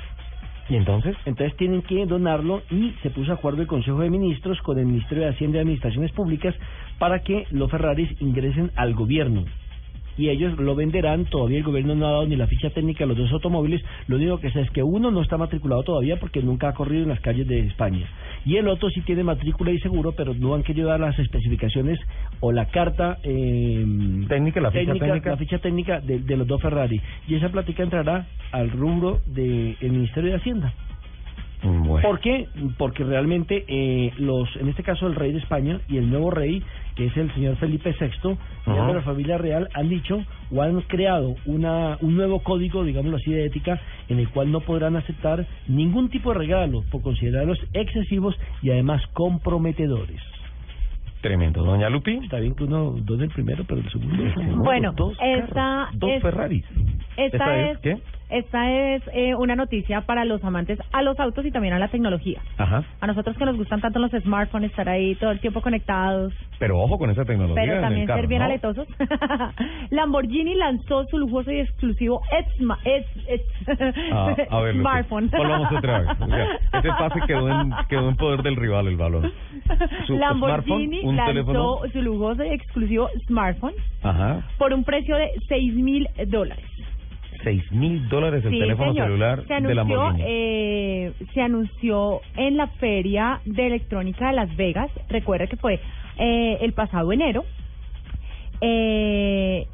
¿Y entonces? Entonces tienen que donarlo y se puso a acuerdo el Consejo de Ministros con el Ministerio de Hacienda y Administraciones Públicas para que los Ferraris ingresen al gobierno y ellos lo venderán. Todavía el gobierno no ha dado ni la ficha técnica a los dos automóviles. Lo único que sé es que uno no está matriculado todavía porque nunca ha corrido en las calles de España. Y el otro sí tiene matrícula y seguro, pero no han querido dar las especificaciones o la carta eh, técnica, la ficha técnica, La ficha técnica de, los dos Ferrari. Y esa plática entrará al rubro del Ministerio de Hacienda. ¿Por qué? Porque realmente eh, los, en este caso el rey de España y el nuevo rey, que es el señor Felipe VI, de la familia real, han dicho o han creado una, un nuevo código, digámoslo así, de ética, en el cual no podrán aceptar ningún tipo de regalo por considerarlos excesivos y además comprometedores. Tremendo. Doña Lupi. Está bien que uno dos el primero, pero el segundo. Bueno, dos, esta dos Ferraris. Esta, es, ¿qué? Esta es eh, una noticia para los amantes a los autos y también a la tecnología. Ajá. A nosotros que nos gustan tanto los smartphones, estar ahí todo el tiempo conectados. Pero ojo con esa tecnología. Pero también ser bien aletosos. Lamborghini lanzó su lujoso y exclusivo Edsma, ah, smartphone. Volvamos otra vez. este pase quedó en, quedó en poder del rival el balón. Lamborghini lanzó su lujoso y exclusivo smartphone Ajá. por un precio de 6 mil dólares seis mil dólares el teléfono celular se anunció, Eh, se anunció en la Feria de Electrónica de Las Vegas. Recuerda que fue eh, el pasado enero. Eh,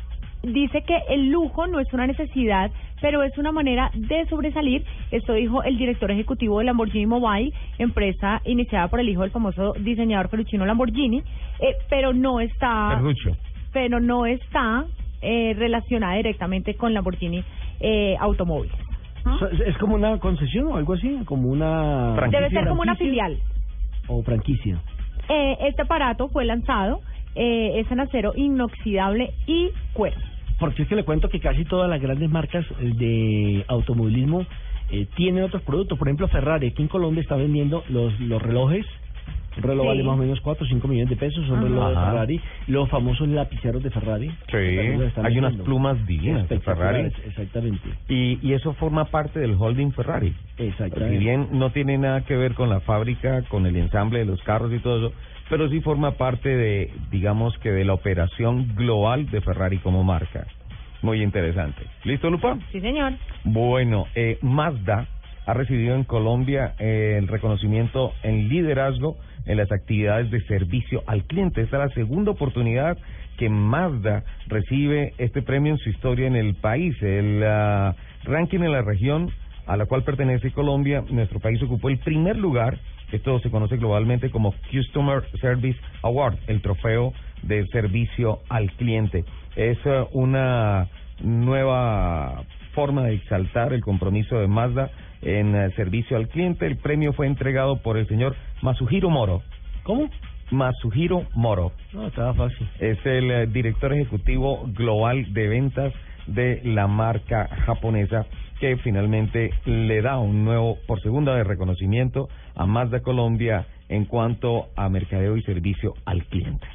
dice que el lujo no es una necesidad, pero es una manera de sobresalir. Esto dijo el director ejecutivo de Lamborghini Mobile, empresa iniciada por el hijo del famoso diseñador peluchino Lamborghini, eh, pero no está, pero no está eh, relacionada directamente con Lamborghini eh, Automóviles. ¿Es como una concesión o algo así? como una Debe ser como una filial. ¿O franquicia? Eh, este aparato fue lanzado, eh, es en acero inoxidable y cuero. Porque es que le cuento que casi todas las grandes marcas de automovilismo eh, tienen otros productos. Por ejemplo, Ferrari aquí en Colombia está vendiendo los, los relojes un reloj vale más o menos 4 o 5 millones de pesos, un reloj de Ferrari. Los famosos lapiceros de Ferrari. Sí, hay unas plumas divinas de Ferrari. Exactamente. Y, y eso forma parte del holding Ferrari. Exactamente. Si bien no tiene nada que ver con la fábrica, con el ensamble de los carros y todo eso, pero sí forma parte de, digamos que de la operación global de Ferrari como marca. Muy interesante. ¿Listo, Lupa? Sí, señor. Bueno, eh, Mazda ha recibido en Colombia eh, el reconocimiento en liderazgo en las actividades de servicio al cliente. Esta es la segunda oportunidad que Mazda recibe este premio en su historia en el país. El ah, ranking en la región a la cual pertenece Colombia, nuestro país ocupó el primer lugar. Esto se conoce globalmente como Customer Service Award, el trofeo de servicio al cliente. Es ah, una nueva forma de exaltar el compromiso de Mazda en eh, servicio al cliente. El premio fue entregado por el señor Masuhiro Moro. ¿Cómo? Masuhiro Moro. No, estaba fácil. Es el eh, director ejecutivo global de ventas de la marca japonesa que finalmente le da un nuevo, por segunda vez, reconocimiento a Mazda Colombia en cuanto a mercadeo y servicio al cliente.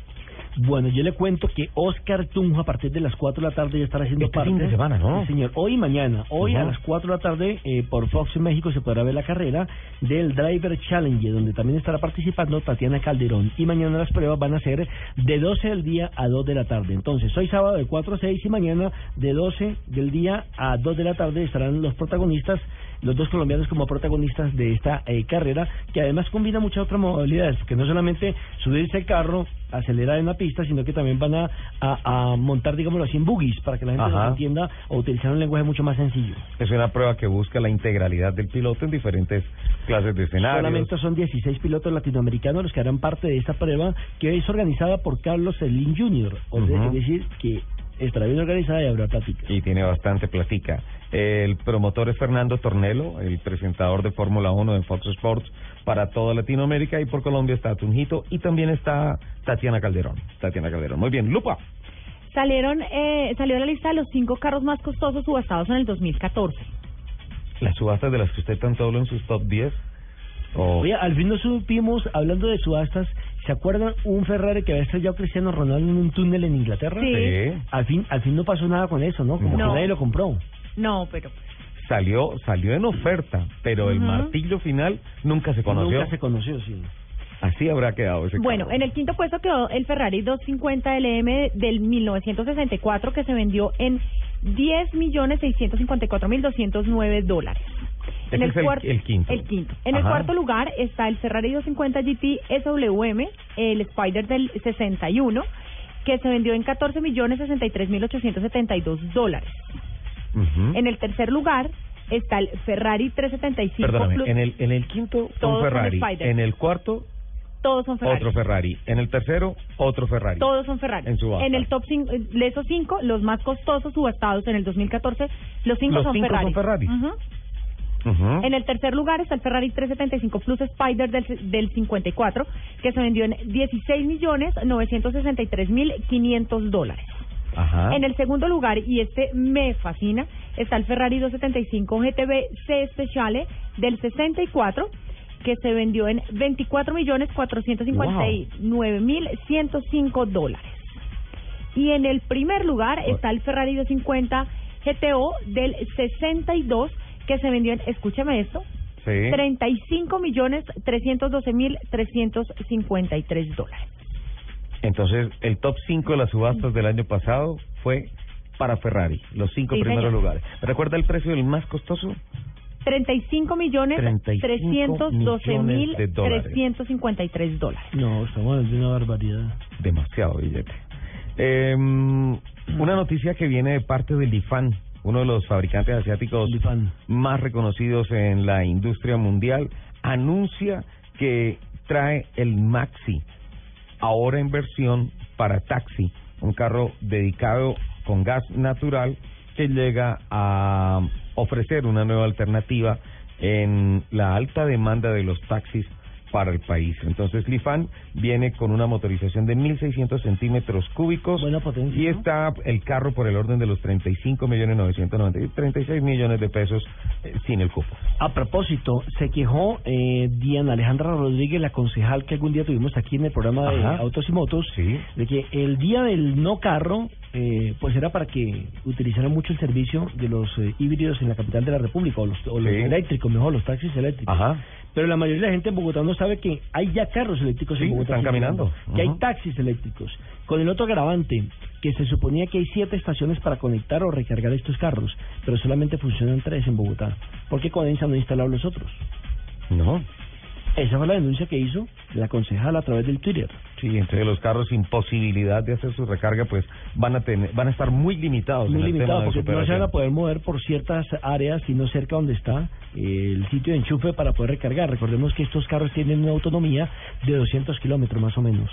Bueno, yo le cuento que Oscar Tunjo a partir de las 4 de la tarde ya estará haciendo este parte. fin de semana, ¿no? Sí, señor. Hoy y mañana. Hoy a las 4 de la tarde eh, por Fox en México se podrá ver la carrera del Driver Challenge, donde también estará participando Tatiana Calderón. Y mañana las pruebas van a ser de 12 del día a 2 de la tarde. Entonces, hoy sábado de 4 a 6 y mañana de 12 del día a 2 de la tarde estarán los protagonistas los dos colombianos como protagonistas de esta eh, carrera, que además combina muchas otras modalidades, que no solamente subirse el carro, acelerar en la pista, sino que también van a, a, montar, digámoslo así, en boogies, para que la gente lo entienda o utilizar un lenguaje mucho más sencillo. Es una prueba que busca la integralidad del piloto en diferentes clases de escenarios. Solamente son 16 pilotos latinoamericanos los que harán parte de esta prueba, que es organizada por Carlos Slim Jr., es decir, que estará bien organizada y habrá plática. Y tiene bastante plática. El promotor es Fernando Tornelo, el presentador de Fórmula 1 de Fox Sports para toda Latinoamérica y por Colombia está Tunjito y también está Tatiana Calderón. Tatiana Calderón. Muy bien, Lupa. Salieron, eh, salió a la lista de los cinco carros más costosos subastados en el 2014. ¿Las subastas de las que usted tanto habló en sus top 10? Oye, al fin nos supimos, hablando de subastas, ¿se acuerdan un Ferrari que había estrellado Cristiano Ronaldo en un túnel en Inglaterra? Sí. Al fin, al fin no pasó nada con eso, ¿no? Como que nadie lo compró. No, pero... Salió, salió en oferta, pero el martillo final nunca se conoció. Nunca se conoció, sí. Así habrá quedado ese Bueno, en el quinto puesto quedó el Ferrari 250 LM del 1964 que se vendió en 10.654.209 dólares. En el, cuarto, el, quinto. El quinto. En el cuarto lugar está el Ferrari 250 GT SWM, el Spider del 61, que se vendió en 14.063.872 dólares. En el tercer lugar está el Ferrari 375 Perdóname, en el en el quinto un Ferrari, en el cuarto todos son Ferrari. Otro Ferrari. En el tercero, otro Ferrari. Todos son Ferrari. En, en el top 5, de esos cinco, los más costosos subastados en el 2014, los cinco los son cinco Ferrari. Son Ferrari. En el tercer lugar está el Ferrari 375 Plus Spider del, del 54, que se vendió en 16 millones 963 mil 500 dólares. Ajá. En el segundo lugar, y este me fascina, está el Ferrari 275 GTB C Speciale del 64, que se vendió en 24 millones 459 mil 105 dólares. Y en el primer lugar está el Ferrari 250 GTO del 62, que se vendió en, escúchame esto, sí. 35 millones 312 mil 353 dólares. Entonces, el top 5 de las subastas del año pasado fue para Ferrari, los cinco primeros lugares. ¿Recuerda el precio del más costoso? 35 millones 312 mil 353 dólares. No, estamos de una barbaridad. Demasiado billete. Eh, una noticia que viene de parte del IFAN, uno de los fabricantes asiáticos más reconocidos en la industria mundial, anuncia que trae el Maxi, ahora en versión para taxi, un carro dedicado con gas natural que llega a ofrecer una nueva alternativa en la alta demanda de los taxis para el país. Entonces, Lifan viene con una motorización de 1.600 centímetros cúbicos Buena potencia, y está el carro por el orden de los 35 millones 990 36 millones de pesos eh, sin el cupo. A propósito, se quejó eh, Diana Alejandra Rodríguez, la concejal que algún día tuvimos aquí en el programa de Ajá. Autos y Motos, Sí. de que el día del no carro, eh, pues era para que utilizaran mucho el servicio de los eh, híbridos en la capital de la República, o los, o los Sí. eléctricos, mejor, los taxis eléctricos. Ajá. Pero la mayoría de la gente en Bogotá no sabe que hay ya carros eléctricos Sí, en Bogotá. están caminando. Que hay taxis eléctricos. Con el otro agravante, que se suponía que hay siete estaciones para conectar o recargar estos carros, pero solamente funcionan tres en Bogotá. ¿Por qué Codensa no ha instalado los otros? No. Esa fue la denuncia que hizo la concejal a través del Twitter. Sí, entre los carros sin posibilidad de hacer su recarga, pues van a tener, van a estar muy limitados. Muy en el limitado, tema de su porque no se van a poder mover por ciertas áreas, sino cerca donde está eh, el sitio de enchufe para poder recargar. Recordemos que estos carros tienen una autonomía de 200 kilómetros más o menos.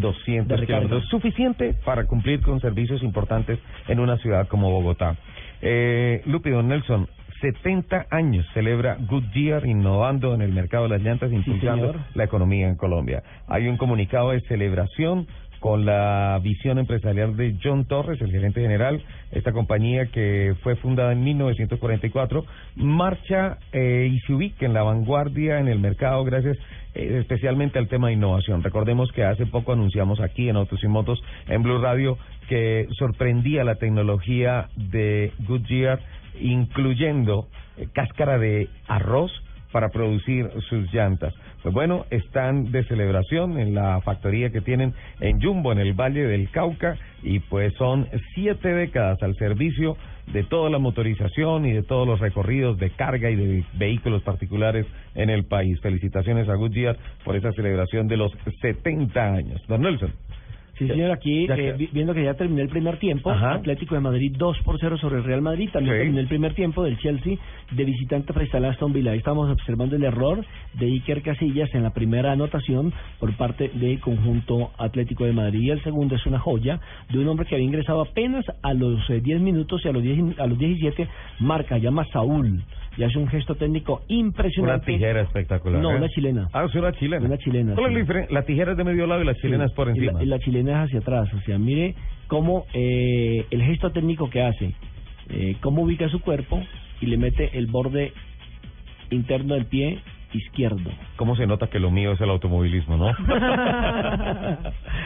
200 kilómetros, suficiente para cumplir con servicios importantes en una ciudad como Bogotá. Eh, Lupi Don Nelson, 70 años celebra Goodyear innovando en el mercado de las llantas, impulsando la economía en Colombia. Hay un comunicado de celebración con la visión empresarial de John Torres, el gerente general. Esta compañía que fue fundada en 1944 marcha eh, y se ubica en la vanguardia en el mercado gracias eh, especialmente al tema de innovación. Recordemos que hace poco anunciamos aquí en Autos y Motos en Blue Radio que sorprendía la tecnología de Goodyear incluyendo eh, cáscara de arroz para producir sus llantas. Pues bueno, están de celebración en la factoría que tienen en Jumbo, en el Valle del Cauca, y pues son siete décadas al servicio de toda la motorización y de todos los recorridos de carga y de vehículos particulares en el país. Felicitaciones a Goodyear por esa celebración de los 70 años. Don Nelson. Sí, señor, aquí eh, viendo que ya terminó el primer tiempo, Atlético de Madrid 2 por 0 sobre el Real Madrid, también terminó el primer tiempo del Chelsea de visitante frente a Aston Villa. Ahí estamos observando el error de Iker Casillas en la primera anotación por parte del conjunto Atlético de Madrid y el segundo es una joya de un hombre que había ingresado apenas a los 10 eh, minutos y a los 10 a los 17 marca, llama Saúl y hace un gesto técnico impresionante. Una tijera espectacular. No, ¿eh? una chilena. Ah, es una chilena. Una chilena. la tijera es de medio lado y la chilena es por encima. Y la, chilena es hacia atrás. O sea, mire cómo eh, el gesto técnico que hace, eh, cómo ubica su cuerpo y le mete el borde interno del pie izquierdo. ¿Cómo se nota que lo mío es el automovilismo, no?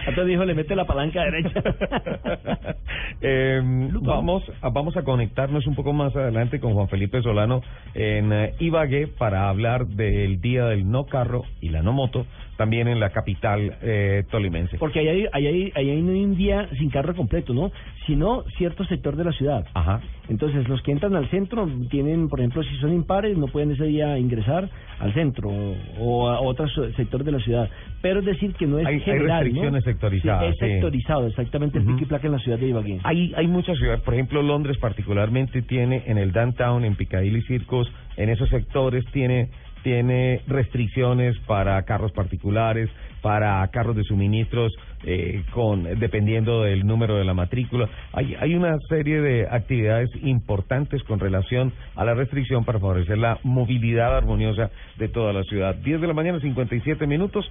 Entonces dijo, le mete la palanca derecha. eh, vamos, a, vamos a conectarnos un poco más adelante con Juan Felipe Solano en eh, Ibagué para hablar del Día del No Carro y la No Moto, también en la capital eh, tolimense. Porque ahí hay, ahí, hay, hay un día sin carro completo, ¿no? Sino cierto sector de la ciudad. Ajá. Entonces, los que entran al centro tienen, por ejemplo, si son impares, no pueden ese día ingresar al centro o a otro sector de la ciudad. Pero es decir que no es general, hay restricciones sectorizadas. es sectorizado, exactamente, el pico y placa en la ciudad de Ibagué. Hay, hay muchas ciudades, por ejemplo, Londres particularmente tiene en el downtown, en Piccadilly Circus, en esos sectores tiene tiene restricciones para carros particulares, para carros de suministros, eh, con dependiendo del número de la matrícula. Hay, hay una serie de actividades importantes con relación a la restricción para favorecer la movilidad armoniosa de toda la ciudad. 10 de la mañana, 57 minutos.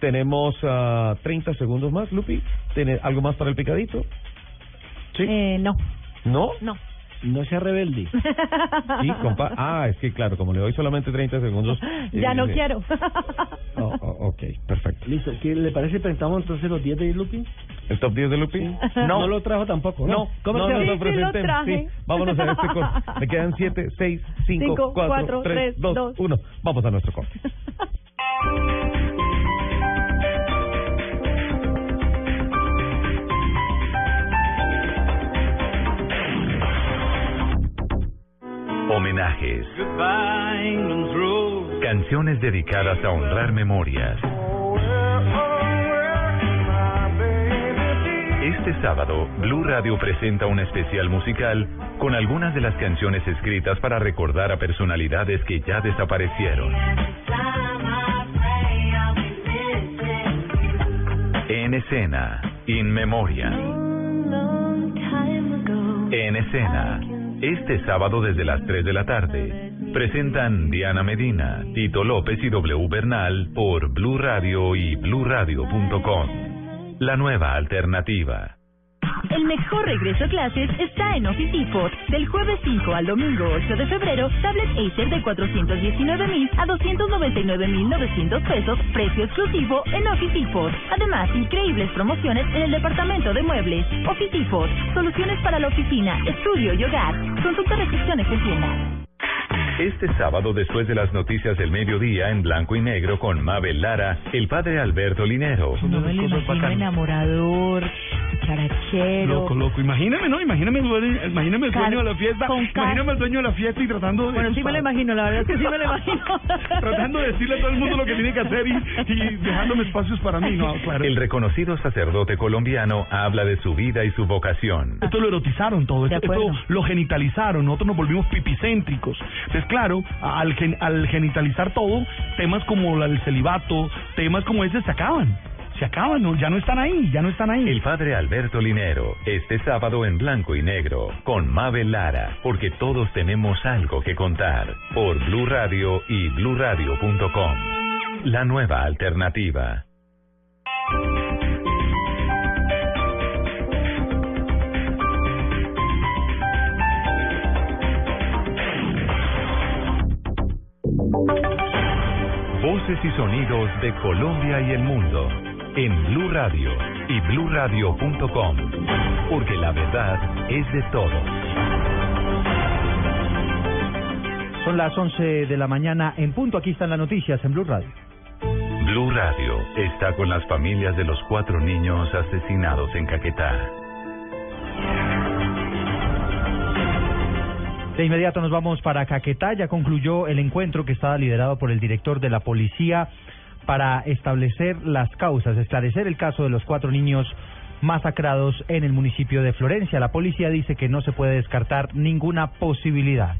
Tenemos uh, 30 segundos más, Lupi. ¿Tiene algo más para el picadito? ¿Sí? Eh, no. ¿No? No. No sea rebelde. Sí, compa. Ah, es que claro, como le doy solamente 30 segundos. Ya no eh, quiero. Oh, oh, ok, perfecto. Listo. ¿Qué le parece? ¿Presentamos entonces los 10 de Lupi? ¿El top 10 de Lupi? No. No lo trajo tampoco. No, ¿Cómo no, se no, lo presenten. Sí, vámonos a este corte. Me quedan 7, 6, 5, 4, 3, 2, 1. Vamos a nuestro corte. Homenajes. Canciones dedicadas a honrar memorias. Este sábado, Blue Radio presenta un especial musical con algunas de las canciones escritas para recordar a personalidades que ya desaparecieron. En escena, In Memoria. En escena, este sábado desde las 3 de la tarde, presentan Diana Medina, Tito López y W Bernal por Blue Radio y bluradio.com. La nueva alternativa. El mejor regreso a clases está en Office Depot. Del jueves 5 al domingo 8 de febrero, tablet Acer de 419 mil a 299 mil 900 pesos, precio exclusivo en Office Depot. Además, increíbles promociones en el departamento de muebles. Office Depot, soluciones para la oficina, estudio y hogar. Consulta restricciones en tienda. Este sábado, después de las noticias del mediodía en blanco y negro con Mabel Lara, el padre Alberto Linero. No me lo imagino enamorador, charachero. Loco, loco. Imagíname, ¿no? Imagíname, imagíname el dueño de la fiesta. Imagíname el dueño de la fiesta y tratando de... Bueno, sí me lo imagino, la verdad es que sí me lo imagino. tratando de decirle a todo el mundo lo que tiene que hacer y, y dejándome espacios para mí, ¿no? Claro. El reconocido sacerdote colombiano habla de su vida y su vocación. Esto lo erotizaron todo, esto, esto lo genitalizaron, nosotros nos volvimos pipicéntricos. Entonces, claro, al, al genitalizar todo, temas como el celibato, temas como ese se acaban. se acaban, ya no están ahí, ya no están ahí. El padre Alberto Linero, este sábado en blanco y negro, con Mabel Lara, porque todos tenemos algo que contar, por Blue Radio y bluradio.com. La nueva alternativa. Voces y sonidos de Colombia y el mundo en Blue Radio y bluradio.com, porque la verdad es de todos. Son las 11 de la mañana en punto, aquí están las noticias en Blue Radio. Blue Radio está con las familias de los cuatro niños asesinados en Caquetá. De inmediato nos vamos para Caquetá. Ya concluyó el encuentro que estaba liderado por el director de la policía para establecer las causas, esclarecer el caso de los cuatro niños masacrados en el municipio de Florencia. La policía dice que no se puede descartar ninguna posibilidad.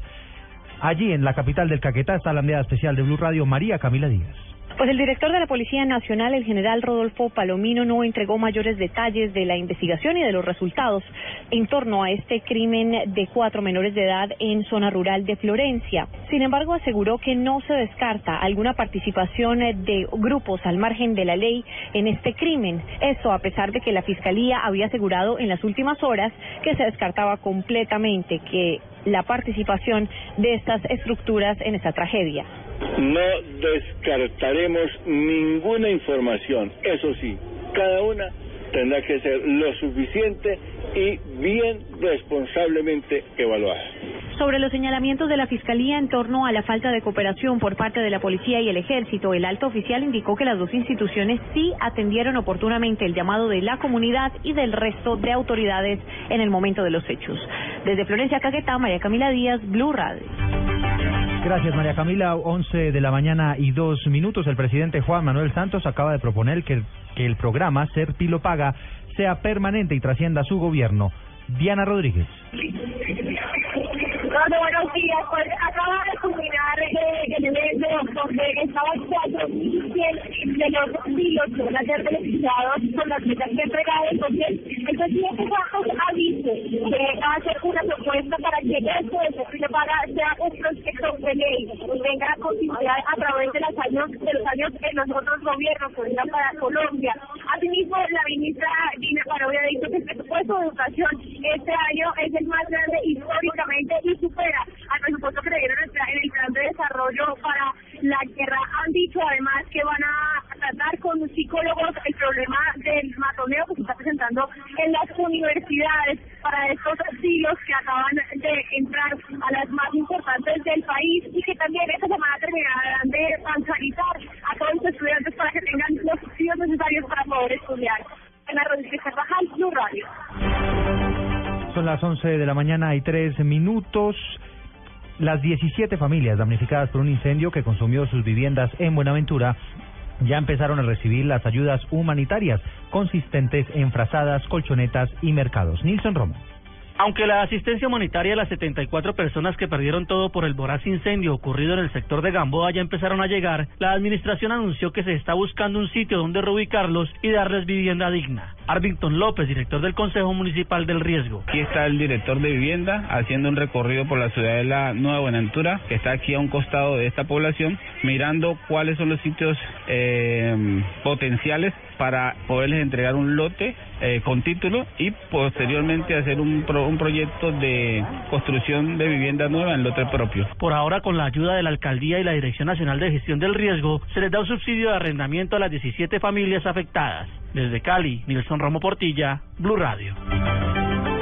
Allí, en la capital del Caquetá, está la enviada especial de Blue Radio, María Camila Díaz. Pues el director de la Policía Nacional, el general Rodolfo Palomino, no entregó mayores detalles de la investigación y de los resultados en torno a este crimen de cuatro menores de edad en zona rural de Florencia. Sin embargo, aseguró que no se descarta alguna participación de grupos al margen de la ley en este crimen. Eso a pesar de que la Fiscalía había asegurado en las últimas horas que se descartaba completamente que la participación de estas estructuras en esta tragedia. No descartaremos ninguna información. Eso sí, cada una tendrá que ser lo suficiente y bien responsablemente evaluada. Sobre los señalamientos de la Fiscalía en torno a la falta de cooperación por parte de la Policía y el Ejército, el alto oficial indicó que las dos instituciones sí atendieron oportunamente el llamado de la comunidad y del resto de autoridades en el momento de los hechos. Desde Florencia Caquetá, María Camila Díaz, Blue Radio. Gracias, María Camila. 11 de la mañana y dos minutos. El presidente Juan Manuel Santos acaba de proponer que, que el programa Ser Pilo Paga sea permanente y trascienda su gobierno. Diana Rodríguez. Bueno, buenos días. Pues acaba de culminar eh, el evento donde estaban cuatro de los pilos que van a ser beneficiados con las metas que entregadas. Entonces, el presidente Santos ha dicho que va a hacer una propuesta para que esto de para sea un proyecto de ley y venga a continuidad a través de los años de los años en los otros gobiernos, ejemplo, para Colombia. Asimismo, la ministra Dina Parodi ha dicho que el presupuesto de educación este año es el más grande históricamente y supera al presupuesto que le dieron en el plan de desarrollo para la guerra. Han dicho además que van a tratar con psicólogos el problema del matoneo que se está presentando en las universidades para estos asilos que acaban de entrar a las más importantes del país y que también esta semana terminarán de bancarizar a todos los estudiantes para que tengan los estudios necesarios para poder estudiar. En la Rodríguez Carvajal, Blue Radio. Son las 11 de la mañana y tres minutos. Las 17 familias damnificadas por un incendio que consumió sus viviendas en Buenaventura ya empezaron a recibir las ayudas humanitarias consistentes en frazadas, colchonetas y mercados. Nilson Romo. Aunque la asistencia humanitaria a las 74 personas que perdieron todo por el voraz incendio ocurrido en el sector de Gamboa ya empezaron a llegar, la administración anunció que se está buscando un sitio donde reubicarlos y darles vivienda digna. Arvington López, director del Consejo Municipal del Riesgo. Aquí está el director de vivienda haciendo un recorrido por la ciudad de la Nueva Buenaventura, que está aquí a un costado de esta población, mirando cuáles son los sitios eh, potenciales para poderles entregar un lote eh, con título y posteriormente hacer un, un proyecto de construcción de vivienda nueva en lote propio. Por ahora, con la ayuda de la Alcaldía y la Dirección Nacional de Gestión del Riesgo, se les da un subsidio de arrendamiento a las 17 familias afectadas. Desde Cali, Nilson Ramo Portilla, Blue Radio.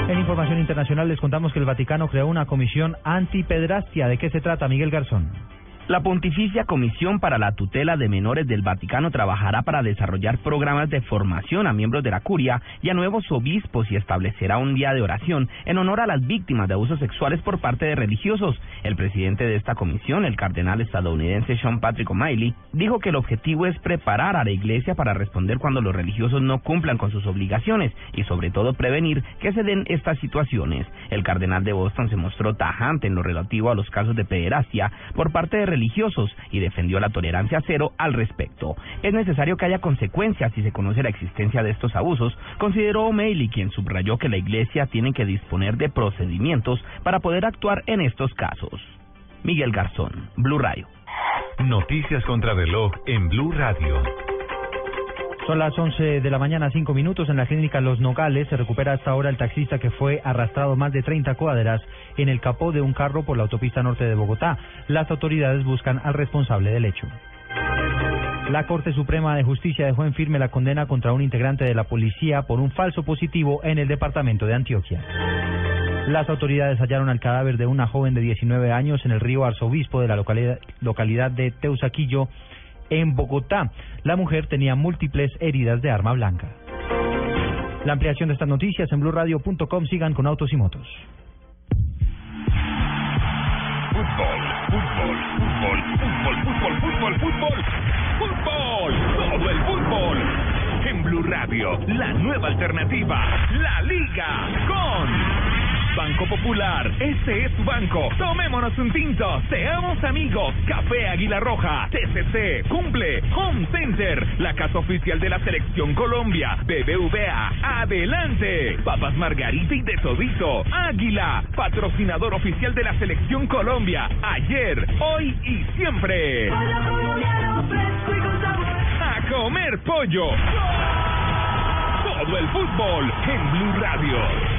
En información internacional les contamos que el Vaticano creó una comisión antipedrastia. ¿De qué se trata, Miguel Garzón? La Pontificia Comisión para la Tutela de Menores del Vaticano trabajará para desarrollar programas de formación a miembros de la curia y a nuevos obispos y establecerá un día de oración en honor a las víctimas de abusos sexuales por parte de religiosos. El presidente de esta comisión, el cardenal estadounidense Sean Patrick O'Malley, dijo que el objetivo es preparar a la iglesia para responder cuando los religiosos no cumplan con sus obligaciones y sobre todo prevenir que se den estas situaciones. El cardenal de Boston se mostró tajante en lo relativo a los casos de pederastia por parte de religiosos y defendió la tolerancia cero al respecto. Es necesario que haya consecuencias si se conoce la existencia de estos abusos, consideró O'Malley, quien subrayó que la Iglesia tiene que disponer de procedimientos para poder actuar en estos casos. Miguel Garzón, Blue Radio. Noticias contra reloj en Blue Radio. Son las 11 de la mañana, 5 minutos. En la clínica Los Nogales se recupera hasta ahora el taxista que fue arrastrado más de 30 cuadras en el capó de un carro por la autopista norte de Bogotá. Las autoridades buscan al responsable del hecho. La Corte Suprema de Justicia dejó en firme la condena contra un integrante de la policía por un falso positivo en el departamento de Antioquia. Las autoridades hallaron el cadáver de una joven de 19 años en el río Arzobispo de la localidad, localidad de Teusaquillo, en Bogotá. La mujer tenía múltiples heridas de arma blanca. La ampliación de estas noticias en blurradio.com. Sigan con autos y motos. Fútbol, fútbol, fútbol, fútbol, fútbol, fútbol, fútbol, fútbol, todo el fútbol. En Blue Radio, la nueva alternativa, la Liga con Banco Popular, este es tu banco. Tomémonos un tinto, seamos amigos. Café Águila Roja, TCC, Cumple, Home Center, la casa oficial de la Selección Colombia, BBVA, adelante. Papas Margarita y de Todito, Águila, patrocinador oficial de la Selección Colombia, ayer, hoy y siempre. A comer pollo. Todo el fútbol en Blue Radio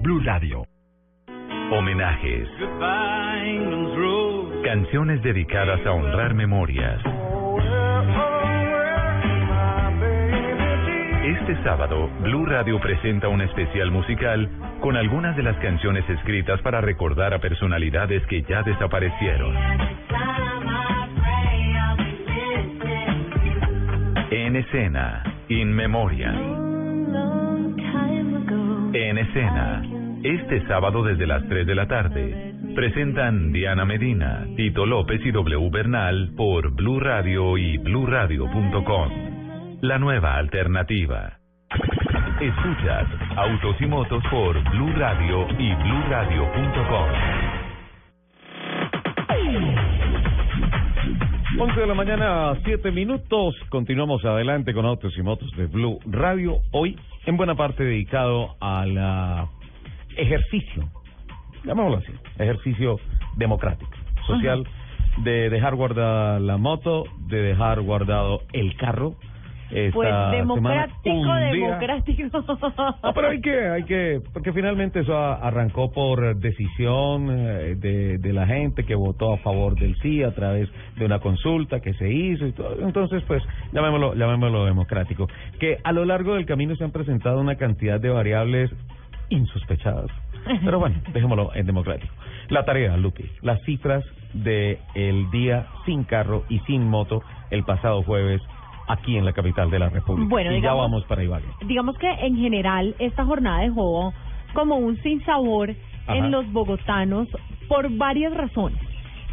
Blue Radio. Homenajes. Canciones dedicadas a honrar memorias. Este sábado, Blue Radio presenta un especial musical con algunas de las canciones escritas para recordar a personalidades que ya desaparecieron. En escena, In Memoria. En escena, este sábado desde las 3 de la tarde, presentan Diana Medina, Tito López y W Bernal por Blue Radio y bluradio.com. La nueva alternativa. Escuchas Autos y Motos por Blue Radio y bluradio.com. 11 de la mañana, 7 minutos. Continuamos adelante con Autos y Motos de Blue Radio. Hoy, en buena parte dedicado a la ejercicio, llamémoslo así, ejercicio democrático, social, de dejar guardada la moto, de dejar guardado el carro. Esta Pues democrático, democrático. No, pero hay que, hay que, porque finalmente eso arrancó por decisión eh, de, de la gente que votó a favor del sí a través de una consulta que se hizo y todo. Entonces, pues, llamémoslo, llamémoslo democrático. Que a lo largo del camino se han presentado una cantidad de variables insospechadas. Pero bueno, dejémoslo en democrático. La tarea, Lupi, las cifras de el día sin carro y sin moto el pasado jueves aquí en la capital de la República. Bueno, y ya digamos- vamos para Ibagué. digamos que en general esta jornada dejó como un sinsabor Ajá. en los bogotanos por varias razones.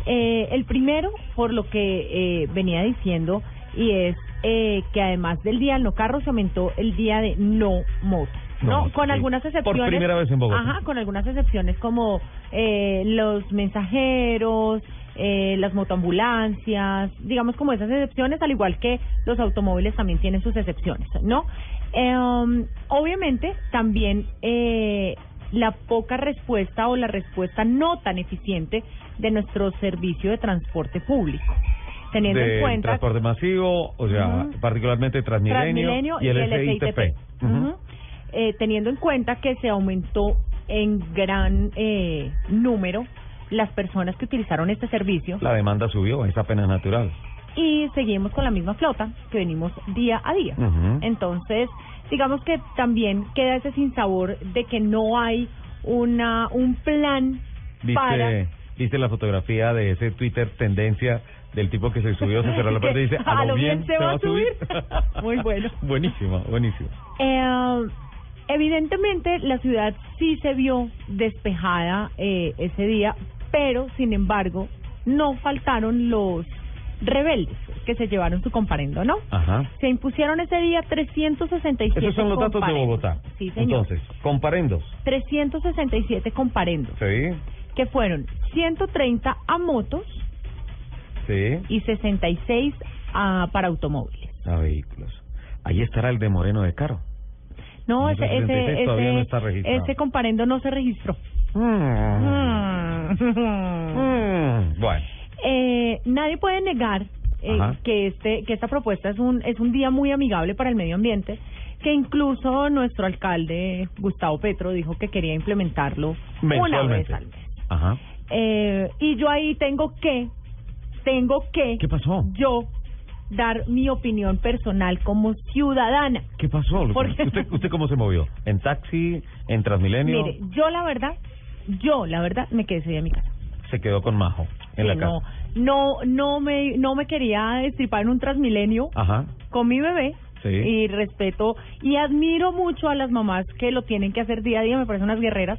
Eh, el primero, por lo que eh, venía diciendo, y es eh, que además del día del no carro se aumentó el día de no moto. No con sí. algunas Por excepciones. primera vez en Bogotá. Ajá, con algunas excepciones como eh, los mensajeros, eh, las motoambulancias, digamos como esas excepciones, al igual que los automóviles también tienen sus excepciones, ¿no? Eh, obviamente también eh, la poca respuesta o la respuesta no tan eficiente de nuestro servicio de transporte público. Teniendo de en cuenta transporte masivo, o sea, particularmente Transmilenio, Transmilenio y el, el SITP. Eh, teniendo en cuenta que se aumentó en gran eh, número las personas que utilizaron este servicio La demanda subió, es apenas natural. y seguimos con la misma flota que venimos día a día. Entonces, digamos que también queda ese sinsabor de que no hay una un plan Dice, para ¿Viste la fotografía de ese Twitter tendencia del tipo que se subió, se cerró la puerta y dice, a, lo bien, se va a subir? Muy bueno. buenísimo, buenísimo. Eh, evidentemente la ciudad sí se vio despejada eh, ese día, pero sin embargo no faltaron los rebeldes que se llevaron su comparendo, ¿no? Ajá. Se impusieron ese día 367 Esos son los datos de Bogotá. Sí, señor. Entonces, comparendos. 367 comparendos. Sí. Que fueron 130 a motos. Sí. Y 66 a, para automóviles. A vehículos. Ahí estará el de Moreno de Caro. No, ese, ese, ese, no ese comparendo no se registró. Mm. Mm. Bueno. Eh, nadie puede negar eh, que este que esta propuesta es un es un día muy amigable para el medio ambiente que incluso nuestro alcalde Gustavo Petro dijo que quería implementarlo una vez al mes. Ajá. Eh, y yo ahí tengo que tengo que ¿Qué pasó? Yo dar mi opinión personal como ciudadana. ¿Qué pasó? ¿Usted, ¿Usted cómo se movió? ¿En taxi? ¿En Transmilenio? Mire, yo la verdad, yo la verdad me quedé en mi casa. Se quedó con Majo en la casa. No, no me, no me quería destripar en un Transmilenio Ajá. con mi bebé. Sí. Y respeto y admiro mucho a las mamás que lo tienen que hacer día a día, me parecen unas guerreras.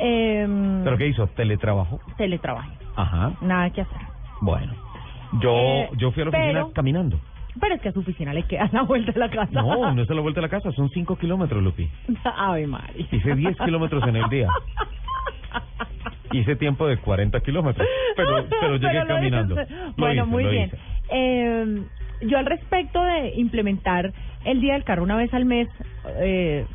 Eh, ¿Pero qué hizo? ¿Teletrabajo? Teletrabajo. Ajá. Nada que hacer. Bueno. Yo, Eh, yo fui a la oficina pero- caminando. Pero es que a su oficina le queda la vuelta de la casa. No, no es a la vuelta de la casa, son 5 kilómetros, Lupi. Ave María. Hice 10 kilómetros en el día. Hice tiempo de 40 kilómetros, pero, pero llegué Pero caminando. hice. Bueno, hice, muy bien. Eh, yo al respecto de implementar el Día del Carro una vez al mes, eh,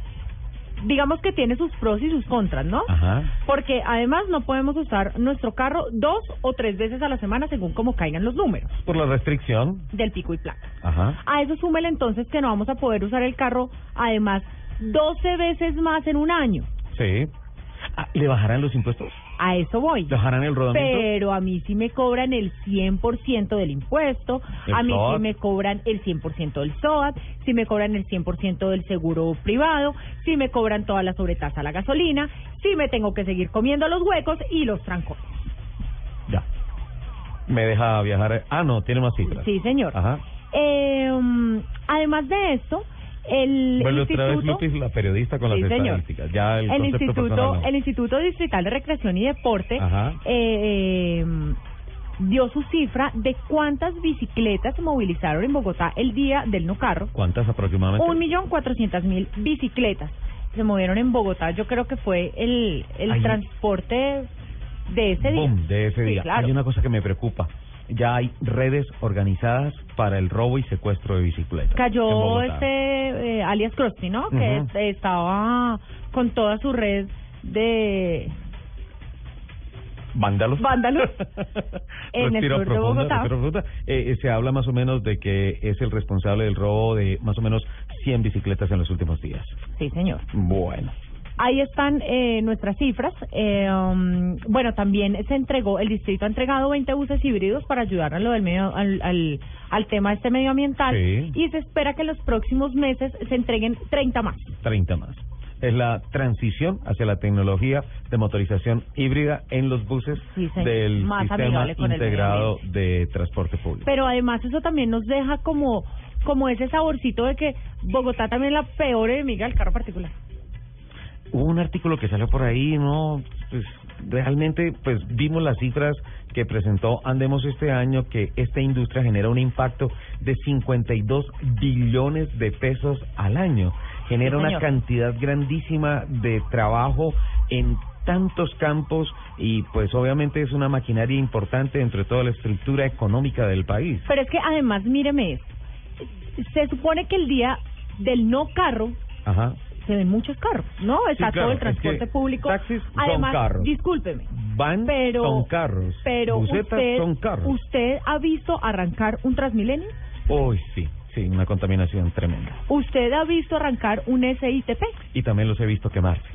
digamos que tiene sus pros y sus contras, ¿no? Ajá. Porque además no podemos usar nuestro carro dos o tres veces a la semana según como caigan los números Por la restricción. del pico y placa. Ajá. A eso súmele entonces que no vamos a poder usar el carro además 12 veces más en un año. Sí. Ah, ¿Le bajarán los impuestos? A eso voy. ¿Le bajarán el rodamiento? Pero a mí sí me cobran el 100% del impuesto, El a mí SOAT. sí me cobran el 100% del SOAT, sí me cobran el 100% del seguro privado, sí me cobran toda la sobretasa a la gasolina, sí me tengo que seguir comiendo los huecos y los trancones. Ya. ¿Me deja viajar? Ah, no, tiene más cifras. Sí, señor. Ajá. Eh, además de esto, el Vuelve otra vez instituto... Lupi, la periodista con Sí, las señor. estadísticas. Ya el, instituto no. el instituto distrital de recreación y deporte eh, eh, dio su cifra de cuántas bicicletas se movilizaron en Bogotá el día del no carro ¿Cuántas aproximadamente? un millón cuatrocientas mil bicicletas se movieron en Bogotá yo creo que fue el el Ay. transporte de ese día Boom, de ese Sí, día. claro. Hay una cosa que me preocupa. Ya hay redes organizadas para el robo y secuestro de bicicletas. cayó este eh, alias Krusty, ¿no? Que estaba con toda su red de ¿Vándalos? Vándalos. en el sur de Bogotá. Eh, eh, se habla más o menos de que es el responsable del robo de más o menos 100 bicicletas en los últimos días. Sí, señor. Bueno. Ahí están eh, nuestras cifras. Eh, um, bueno, también se entregó, el distrito ha entregado 20 buses híbridos para ayudar a lo del medio, al, al, al tema este medioambiental Sí. y se espera que en los próximos meses se entreguen 30 más. 30 más. Es la transición hacia la tecnología de motorización híbrida en los buses Sí, del Más sistema integrado de transporte público. Pero además eso también nos deja como, como ese saborcito de que Bogotá también es la peor enemiga del carro particular. Hubo un artículo que salió por ahí, ¿no? Pues realmente pues vimos las cifras que presentó Andemos este año que esta industria genera un impacto de 52 billones de pesos al año. Genera Sí, una cantidad grandísima de trabajo en tantos campos y pues obviamente es una maquinaria importante dentro de toda la estructura económica del país. Pero es que además, míreme esto. Se supone que el día del no carro Ajá. Se ven muchos carros, ¿no? Está Sí, claro, todo el es que transporte público. taxis son Además, carros. discúlpeme, Van Pero- son carros, pero usted, son carros. ¿usted ha visto arrancar un Transmilenio? Uy, sí, sí, una contaminación tremenda. ¿Usted ha visto arrancar un SITP? Y también los he visto quemarse.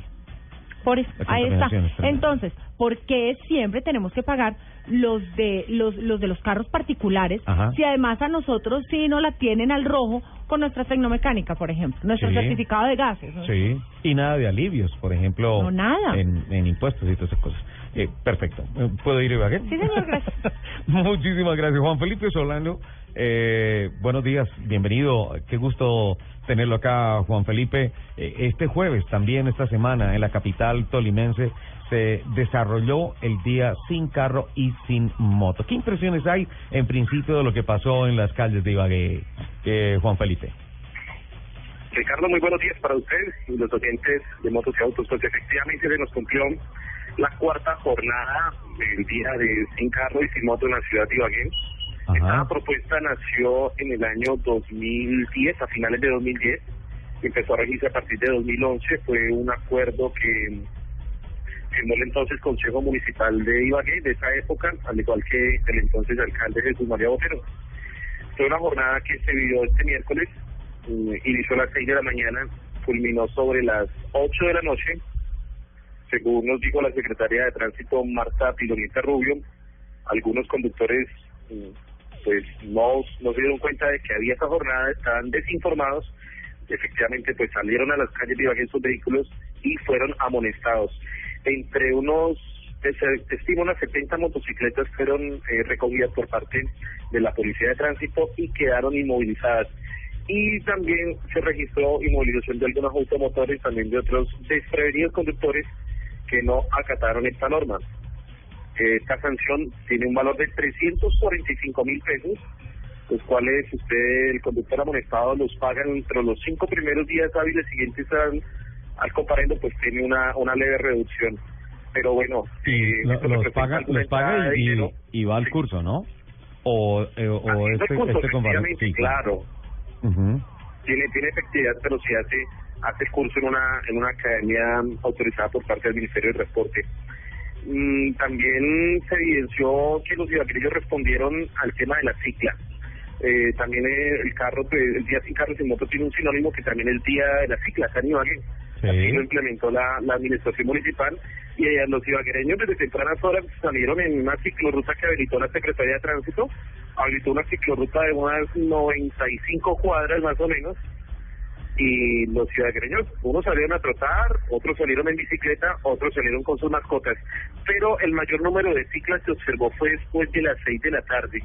Por eso, ahí está. Entonces, ¿por qué siempre tenemos que pagar los de los los de los carros particulares Ajá. si además a nosotros sí no la tienen al rojo con nuestra tecnomecánica, por ejemplo, nuestro Sí. certificado de gases? ¿no? Sí, y nada de alivios, por ejemplo, No, nada. En, en impuestos y todas esas cosas. Eh, perfecto. ¿Puedo ir, Ibagué? Sí, señor, gracias. Muchísimas gracias, Juan Felipe Solano. Eh, buenos días, bienvenido. Qué gusto tenerlo acá, Juan Felipe. Eh, este jueves, también esta semana, en la capital tolimense, se desarrolló el día sin carro y sin moto. ¿Qué impresiones hay, en principio, de lo que pasó en las calles de Ibagué, eh, Juan Felipe? Ricardo, muy buenos días para ustedes y los oyentes de Motos y Autos. Pues efectivamente se nos cumplió la cuarta jornada del día de sin carro y sin moto en la ciudad de Ibagué. Esta propuesta nació en el año 2010, a finales de 2010, empezó a regirse a partir de 2011. Fue un acuerdo que firmó el entonces Consejo Municipal de Ibagué de esa época, al igual que el entonces alcalde Jesús María Botero. Fue una jornada que se vivió este miércoles, eh, inició a las 6 de la mañana, culminó sobre las 8 de la noche según nos dijo la secretaria de Tránsito Marta Pilonita Rubio, algunos conductores mm, pues no, no se dieron cuenta de que había esa jornada, estaban desinformados, efectivamente pues salieron a las calles de sus vehículos y fueron amonestados. Entre unos, se estima unas 70 motocicletas fueron eh, recogidas por parte de la Policía de Tránsito y quedaron inmovilizadas y también se registró inmovilización de algunos automotores, también de otros desprevenidos conductores que no acataron esta norma. Esta sanción tiene un valor de 345 mil pesos, los cuales usted, el conductor amonestado, los pagan entre los cinco primeros días hábiles siguientes al, al comparendo, pues tiene una, una leve reducción. Pero bueno, eh, los, paga, los paga y, y, va al curso, ¿no? O, eh, o este, curso, este Claro. Tiene, tiene efectividad, pero si hace hace el curso en una, en una academia autorizada por parte del Ministerio de Transporte. Mm, también se evidenció que los ibaguereños respondieron al tema de la cicla. Eh, también el carro, pues, el día sin carro sin moto tiene un sinónimo que también el día de la cicla, acá en Ibagué. Así lo implementó la, la administración municipal y eh, los ibaguereños desde tempranas horas salieron en una ciclorruta que habilitó la Secretaría de Tránsito, habilitó una ciclorruta de unas 95 cuadras más o menos, y los ciudadanos, unos salieron a trotar, otros salieron en bicicleta, otros salieron con sus mascotas, pero el mayor número de ciclas se observó fue después de las seis de la tarde.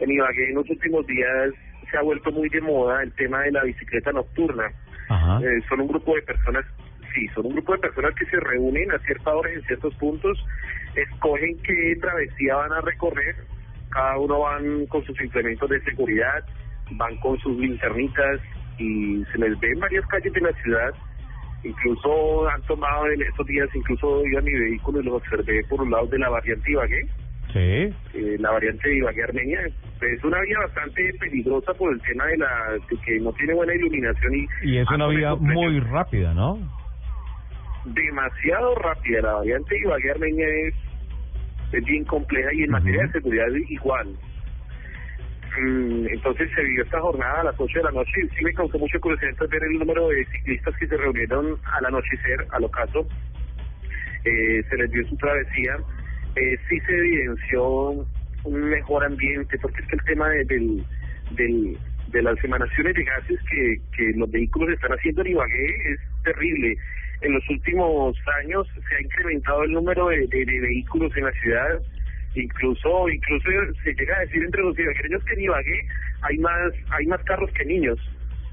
En Ibagué en los últimos días se ha vuelto muy de moda el tema de la bicicleta nocturna. Eh, son un grupo de personas, sí, son un grupo de personas que se reúnen a ciertas horas en ciertos puntos, escogen qué travesía van a recorrer, cada uno van con sus implementos de seguridad, van con sus linternitas, y se les ve en varias calles de la ciudad. Incluso han tomado en estos días, incluso iba mi vehículo y los observé por un lado de la variante Ibagué. Sí. Eh, la variante de Ibagué Armenia. Es una vía bastante peligrosa por el tema de la que no tiene buena iluminación. Y, y es una vía muy rápida, ¿no? Demasiado rápida. La variante Ibagué Armenia es, es bien compleja y en materia de seguridad igual. Mm, entonces se vivió esta jornada a las 8 de la noche sí me causó mucha curiosidad ver el número de ciclistas que se reunieron al anochecer, al ocaso. Eh, se les dio su travesía. Eh, sí se evidenció un mejor ambiente, porque es que el tema de, del, del, de las emanaciones de gases que, que los vehículos están haciendo en Ibagué es terrible. En los últimos años se ha incrementado el número de vehículos en la ciudad incluso incluso se llega a decir entre los ibaguereños que en Ibagué hay más hay más carros que niños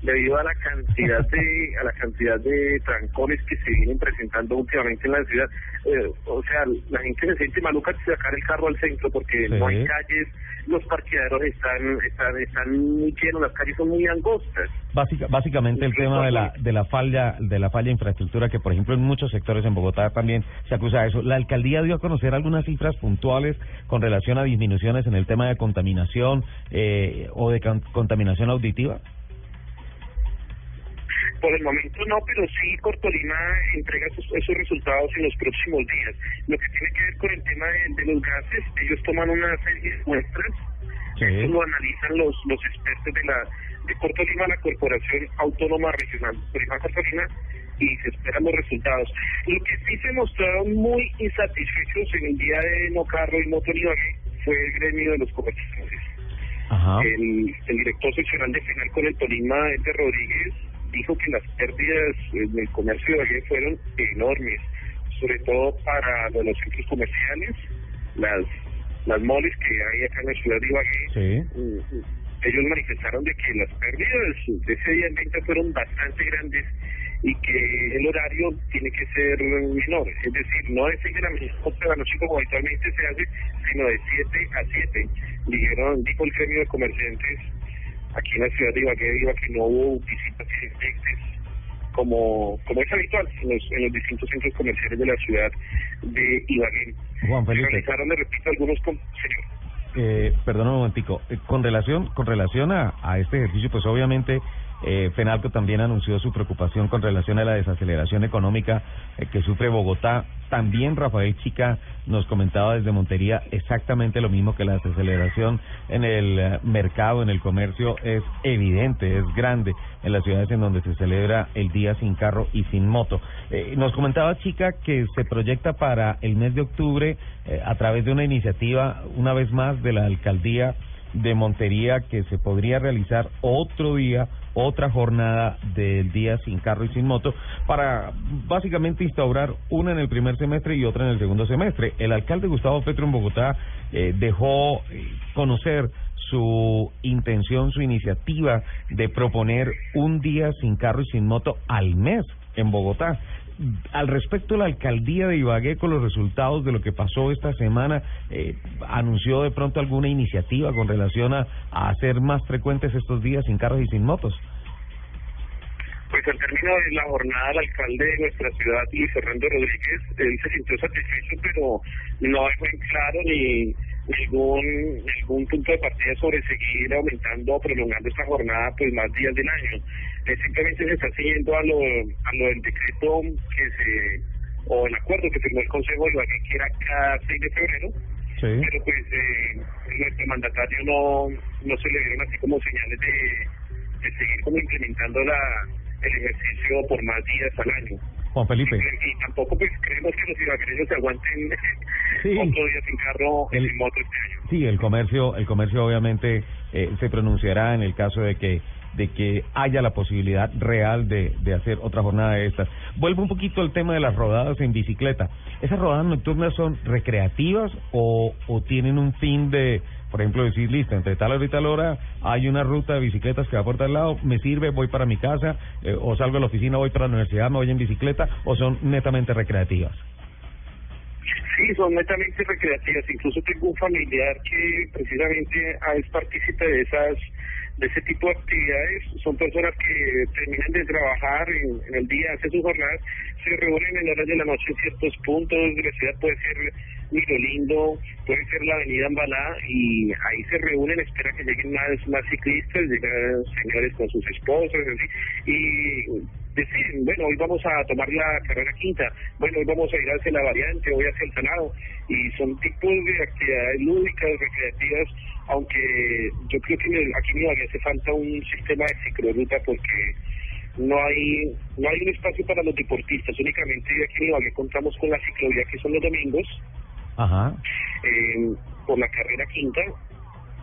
debido a la cantidad de a la cantidad de trancones que se vienen presentando últimamente en la ciudad. Eh, o sea la gente se siente maluca de sacar el carro al centro porque no hay calles los parqueaderos están están están muy llenos las calles son muy angostas. Básicamente el tema de la de la falla de la falla de infraestructura que por ejemplo en muchos sectores en Bogotá también se acusa de eso. La alcaldía dio a conocer algunas cifras puntuales con relación a disminuciones en el tema de contaminación eh, o de contaminación auditiva por el momento no, pero sí Cortolima entrega esos, esos resultados en los próximos días. Lo que tiene que ver con el tema de, los gases, ellos toman una serie de muestras, eso lo analizan los los expertos de la de Cortolima, la Corporación Autónoma Regional Prima Cortolima, y se esperan los resultados. Lo que sí se mostraron muy insatisfechos en el día de No Carro y Motor fue el gremio de los comerciantes. El, el director seccional de final con el Tolima, Eder Rodríguez, dijo que las pérdidas en el comercio de ayer fueron enormes. sobre todo para los centros comerciales, las las moles que hay acá en la ciudad de Ibagué. Mm, mm, ellos manifestaron de que las pérdidas de ese día en venta fueron bastante grandes y que el horario tiene que ser menor, es decir, no de 6 de la mañana a la noche como habitualmente se hace, sino de 7 a 7. Dijeron, dijo el gremio de comerciantes aquí en la ciudad de Ibagué, que no hubo visitas como, como es habitual en los, en los distintos centros comerciales de la ciudad de Ibagué. Juan Felipe. Realizaron, repito, algunos... Eh, perdón un momentico, eh, con relación con relación a, a este ejercicio, pues obviamente eh, FENALCO también anunció su preocupación con relación a la desaceleración económica eh, que sufre Bogotá. También Rafael Chica nos comentaba desde Montería exactamente lo mismo que la desaceleración en el eh, mercado, en el comercio es evidente, es grande en las ciudades en donde se celebra el día sin carro y sin moto. Eh, nos comentaba Chica que se proyecta para el mes de octubre a través de una iniciativa, una vez más, de la alcaldía de Montería que se podría realizar otro día, otra jornada del día sin carro y sin moto para básicamente instaurar una en el primer semestre y otra en el segundo semestre. El alcalde Gustavo Petro en Bogotá eh, dejó eh, conocer su intención, su iniciativa de proponer un día sin carro y sin moto al mes en Bogotá al respecto, la alcaldía de Ibagué, con los resultados de lo que pasó esta semana, eh, anunció de pronto alguna iniciativa con relación a, hacer más frecuentes estos días sin carros y sin motos. Pues al término de la jornada, el alcalde de nuestra ciudad, Luis Fernando Rodríguez, él se sintió satisfecho, pero no dejó en claro ni ningún, ningún punto de partida sobre seguir aumentando o prolongando esta jornada pues más días del año. Simplemente se está siguiendo a lo, a lo del decreto que se, o el acuerdo que firmó el Consejo de Ibagué, que era cada 6 de febrero, pero pues eh, nuestro mandatario no, no se le dieron así como señales de, de seguir como implementando la, el ejercicio por más días al año. Juan Felipe. Y, tampoco pues creemos que los ibaguereños se aguanten sí. otro día sin carro el, sin moto este año. Sí, el comercio, el comercio obviamente eh, se pronunciará en el caso de que de que haya la posibilidad real de, de hacer otra jornada de estas. Vuelvo un poquito al tema de las rodadas en bicicleta. ¿Esas rodadas nocturnas son recreativas o, o tienen un fin de, por ejemplo, decir, listo, entre tal hora y tal hora hay una ruta de bicicletas que va por tal lado, me sirve, voy para mi casa, eh, o salgo de la oficina, voy para la universidad, me voy en bicicleta, o son netamente recreativas? Sí, son netamente recreativas. Incluso tengo un familiar que precisamente es partícipe de esas de ese tipo de actividades. Son personas que terminan de trabajar en, el día, hacen sus jornadas, se reúnen en horas de la noche en ciertos puntos de la ciudad, puede ser Miro Lindo, puede ser la avenida Ambalá, y ahí se reúnen, espera que lleguen más, más ciclistas, llegan señores con sus esposas, así, y deciden, bueno, hoy vamos a tomar la carrera quinta, bueno, hoy vamos a ir hacia la variante, hoy hacia el Senado, y son tipos de actividades lúdicas, recreativas, aunque yo creo que aquí en Ibagué hace falta un sistema de cicloruta porque no hay no hay un espacio para los deportistas, únicamente aquí en Ibagué contamos con la ciclovía que son los domingos, Ajá. Eh, por la carrera quinta,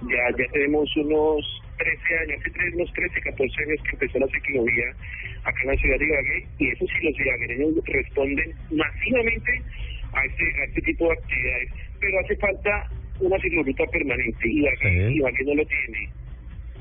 ya ya tenemos unos 13 años, hace tres, unos 13, 14 años que empezó la ciclovía acá en la ciudad de Ibagué, y eso sí los ibaguereños responden masivamente a este, a este tipo de actividades, pero hace falta una cicloruta permanente, Ibagué, sí. Ibagué no lo tiene.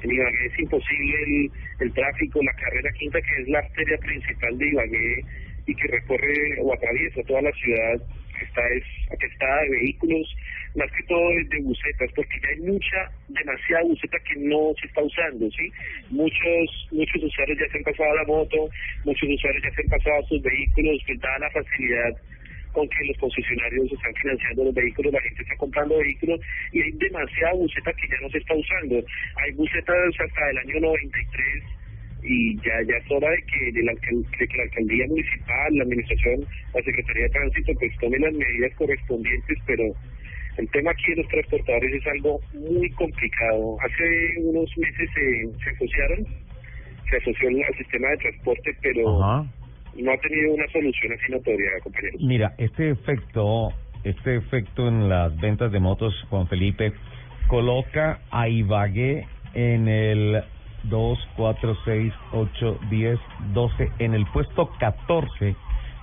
En Ibagué es imposible el, el tráfico, la carrera quinta, que es la arteria principal de Ibagué y que recorre o atraviesa toda la ciudad, está es atestada de vehículos, más que todo de bucetas, porque ya hay mucha, demasiada buceta que no se está usando, ¿sí? Muchos muchos usuarios ya se han pasado a la moto, muchos usuarios ya se han pasado a sus vehículos, que da la facilidad con que los concesionarios están financiando los vehículos, la gente está comprando vehículos y hay demasiada buceta que ya no se está usando. Hay bucetas hasta el año 93 y ya ya es hora de que, de, la, de que la alcaldía municipal, la administración, la Secretaría de Tránsito, pues tome las medidas correspondientes, pero el tema aquí de los transportadores es algo muy complicado. Hace unos meses se, se asociaron, se asoció al sistema de transporte, pero no ha tenido una solución así notoria, compañeros. Mira, este efecto, este efecto en las ventas de motos, Juan Felipe, coloca a Ibagué en el 2, 4, 6, 8, 10, 12, en el puesto 14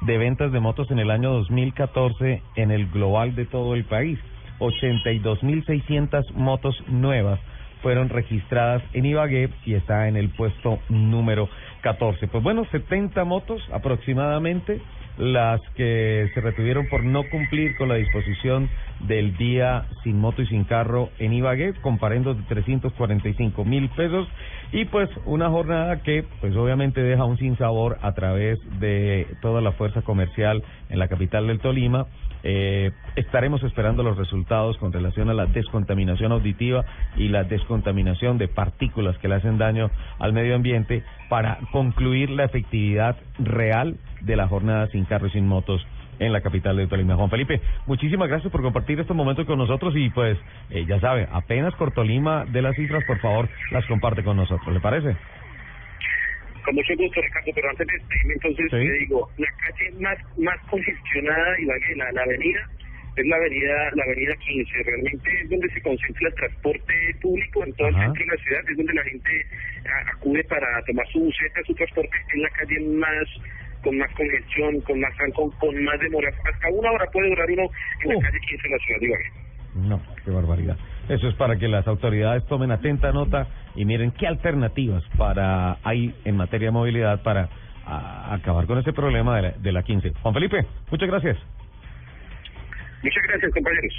de ventas de motos en el año 2014 en el global de todo el país. 82.600 motos nuevas fueron registradas en Ibagué y está en el puesto número 14. Pues bueno, 70 motos aproximadamente las que se retuvieron por no cumplir con la disposición del día sin moto y sin carro en Ibagué, comparando de 345 mil pesos. Y pues una jornada que pues obviamente deja un sinsabor a través de toda la fuerza comercial en la capital del Tolima. Eh, estaremos esperando los resultados con relación a la descontaminación auditiva y la descontaminación de partículas que le hacen daño al medio ambiente para concluir la efectividad real de la jornada sin carros y sin motos en la capital de Tolima. Juan Felipe, muchísimas gracias por compartir estos momentos con nosotros y pues eh, ya sabe, apenas por Tolima de las cifras, por favor, las comparte con nosotros. ¿Le parece? Con mucho gusto, Ricardo, pero antes de entonces te digo, la calle más más congestionada y la, la avenida es la avenida la avenida 15. Realmente es donde se concentra el transporte público en todo el centro de la ciudad, es donde la gente acude para tomar su buseta, su transporte. Es la calle más con más congestión, con más con, con más demora. Hasta una hora puede durar uno en la calle 15 de la ciudad de Ibagué. No, qué barbaridad. Eso es para que las autoridades tomen atenta nota y miren qué alternativas para hay en materia de movilidad para acabar con este problema de la, de la 15. Juan Felipe, muchas gracias. Muchas gracias, compañeros.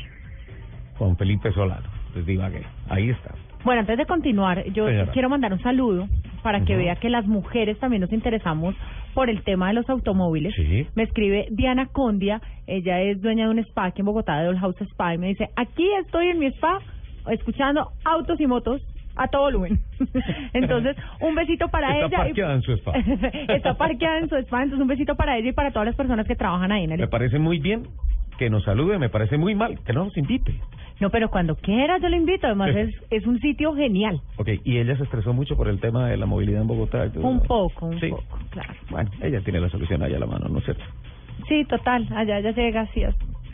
Juan Felipe Solano, les digo que ahí está. Bueno, antes de continuar, yo quiero mandar un saludo para que vea que las mujeres también nos interesamos por el tema de los automóviles. Me escribe Diana Condia, ella es dueña de un spa aquí en Bogotá, de Old House Spa, y me dice, aquí estoy en mi spa escuchando autos y motos a todo volumen. Entonces, un besito para ella. Está parqueada en su spa. Está parqueada en su spa, entonces un besito para ella y para todas las personas que trabajan ahí en el Me parece muy bien que nos salude, me parece muy mal que no nos invite. No, pero cuando quiera yo le invito, además es, es un sitio genial. Ok, y ella se estresó mucho por el tema de la movilidad en Bogotá. Un poco, un poco, claro. Bueno, ella tiene la solución allá a la mano, ¿no es cierto? Sí, total, allá ya llega así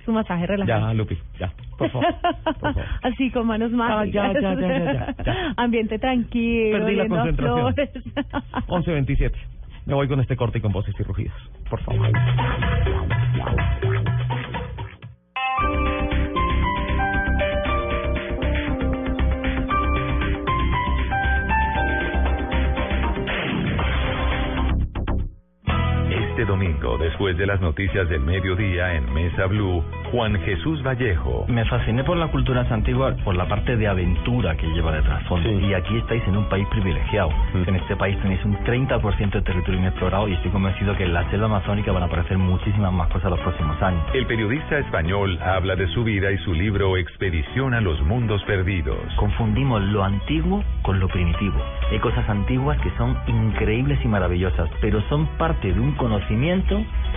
su masaje relajado. Ya, Lupi, ya, por favor. Así con manos más. ya, ya, ya, ya, Ambiente tranquilo. Perdí la concentración. 11.27. Me voy con este corte y con voces y rugidos. Por favor. Thank you. Este domingo, después de las noticias del mediodía en Mesa Blue, Juan Jesús Vallejo. Me fasciné por las culturas antiguas, por la parte de aventura que lleva de trasfondo. Y aquí estáis en un país privilegiado. Mm. En este país tenéis un 30% de territorio inexplorado y estoy convencido que en la selva amazónica van a aparecer muchísimas más cosas los próximos años. El periodista español habla de su vida y su libro Expedición a los Mundos Perdidos. Confundimos lo antiguo con lo primitivo. Hay cosas antiguas que son increíbles y maravillosas, pero son parte de un conocimiento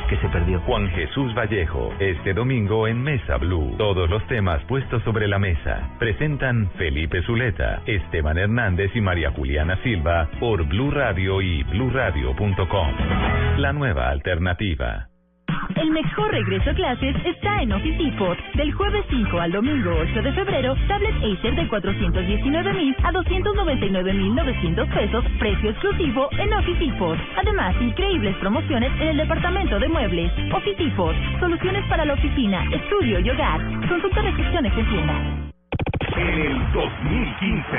que se perdió. Juan Jesús Vallejo, este domingo en Mesa Blue. Todos los temas puestos sobre la mesa. Presentan Felipe Zuleta, Esteban Hernández y María Juliana Silva por Blue Radio y bluradio.com. La nueva alternativa. El mejor regreso a clases está en Office Depot. Del jueves 5 al domingo 8 de febrero, tablet Acer de 419 mil a 299 mil 900 pesos, precio exclusivo en Office Depot. Además, increíbles promociones en el departamento de muebles. Office Depot, soluciones para la oficina, estudio y hogar. Consulta restricciones en tienda. En el 2015.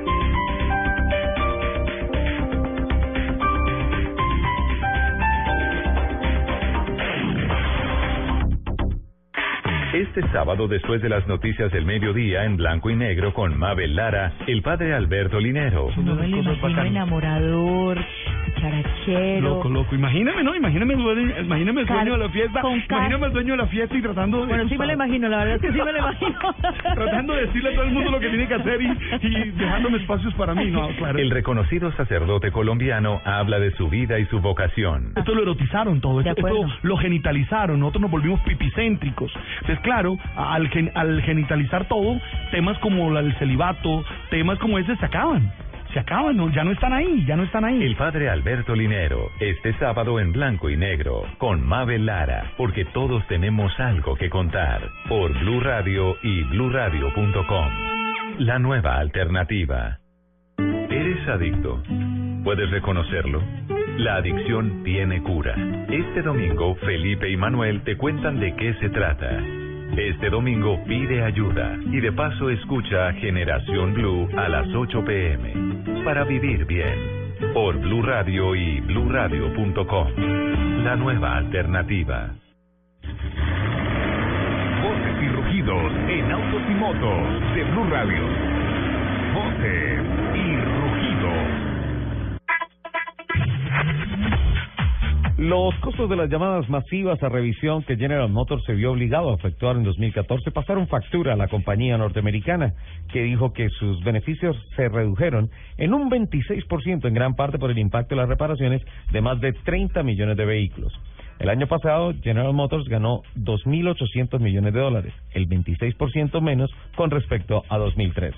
Este sábado, después de las noticias del mediodía en blanco y negro con Mabel Lara, el padre Alberto Linero. No me lo imagino enamorador, charachero. Loco, loco. Imagíname, ¿no? Imagíname, imagíname el dueño de la fiesta. Imagíname el dueño de la fiesta y tratando de... Bueno, sí me lo imagino, la verdad es que sí me lo imagino. tratando de decirle a todo el mundo lo que tiene que hacer y, y dejándome espacios para mí, ¿no? Claro. El reconocido sacerdote colombiano habla de su vida y su vocación. Esto lo erotizaron todo, esto, esto, lo genitalizaron, nosotros nos volvimos pipicéntricos. Entonces, claro, al, al genitalizar todo, temas como el celibato, temas como ese se acaban se acaban, ya no están ahí, ya no están ahí. El padre Alberto Linero, este sábado en blanco y negro, con Mabel Lara, porque todos tenemos algo que contar, por Blue Radio y bluradio.com. La nueva alternativa. ¿Eres adicto? ¿Puedes reconocerlo? La adicción tiene cura. Este domingo, Felipe y Manuel te cuentan de qué se trata. Este domingo pide ayuda y de paso escucha Generación Blue a las 8 pm para vivir bien por Blue Radio y bluradio.com. La nueva alternativa. Voces y rugidos en autos y motos de Blue Radio. Voces y rugidos. Los costos de las llamadas masivas a revisión que General Motors se vio obligado a efectuar en 2014 pasaron factura a la compañía norteamericana, que dijo que sus beneficios se redujeron en un 26% en gran parte por el impacto de las reparaciones de más de 30 millones de vehículos. El año pasado, General Motors ganó 2.800 millones de dólares, el 26% menos con respecto a 2013.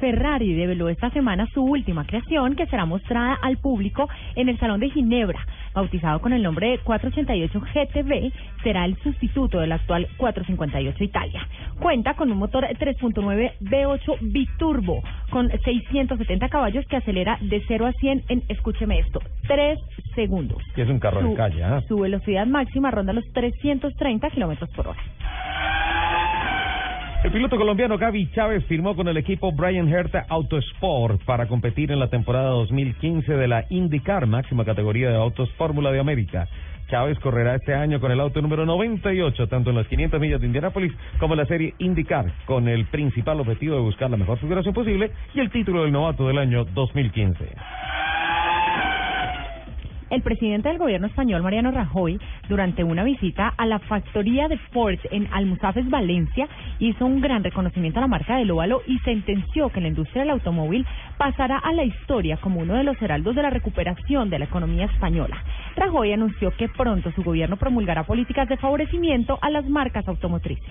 Ferrari develó esta semana su última creación que será mostrada al público en el Salón de Ginebra. Bautizado con el nombre de 488 GTB, será el sustituto del actual 458 Italia. Cuenta con un motor 3.9 V8 biturbo con 670 caballos que acelera de 0 a 100 en, escúcheme esto, 3 segundos. Y es un carro de calle, ¿ah? Su velocidad máxima ronda los 330 kilómetros por hora. El piloto colombiano Gaby Chávez firmó con el equipo Brian Herta Autosport para competir en la temporada 2015 de la IndyCar, máxima categoría de autos Fórmula de América. Chávez correrá este año con el auto número 98, tanto en las 500 millas de Indianápolis como en la serie IndyCar, con el principal objetivo de buscar la mejor figuración posible y el título del novato del año 2015. El presidente del gobierno español, Mariano Rajoy, durante una visita a la factoría de Ford en Almusafes, Valencia, hizo un gran reconocimiento a la marca del óvalo y sentenció que la industria del automóvil pasará a la historia como uno de los heraldos de la recuperación de la economía española. Rajoy anunció que pronto su gobierno promulgará políticas de favorecimiento a las marcas automotrices.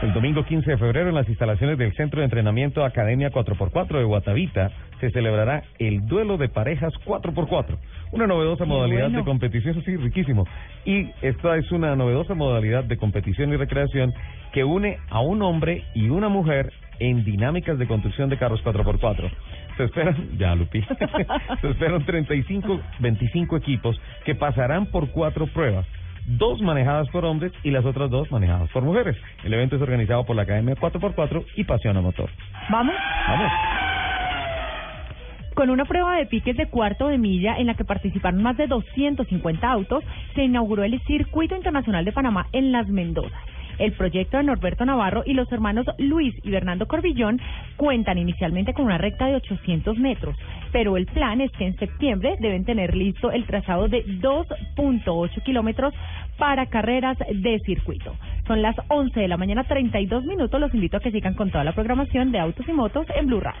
El domingo 15 de febrero en las instalaciones del Centro de Entrenamiento Academia 4x4 de Guatavita se celebrará el duelo de parejas 4x4, una novedosa modalidad de competición, sí, riquísimo. Y esta es una novedosa modalidad de competición y recreación que une a un hombre y una mujer en dinámicas de construcción de carros 4x4. Se esperan, ya Lupi, se esperan 35, 25 equipos que pasarán por cuatro pruebas dos manejadas por hombres y las otras dos manejadas por mujeres. El evento es organizado por la Academia 4x4 y Pasión a Motor. ¿Vamos? Vamos. Con una prueba de piques de cuarto de milla en la que participaron más de 250 autos, se inauguró el Circuito Internacional de Panamá en Las Mendozas. El proyecto de Norberto Navarro y los hermanos Luis y Bernardo Corbillón cuentan inicialmente con una recta de 800 metros, pero el plan es que en septiembre deben tener listo el trazado de 2.8 kilómetros para carreras de circuito. Son las 11 de la mañana, 32 minutos. Los invito a que sigan con toda la programación de Autos y Motos en Blue Radio.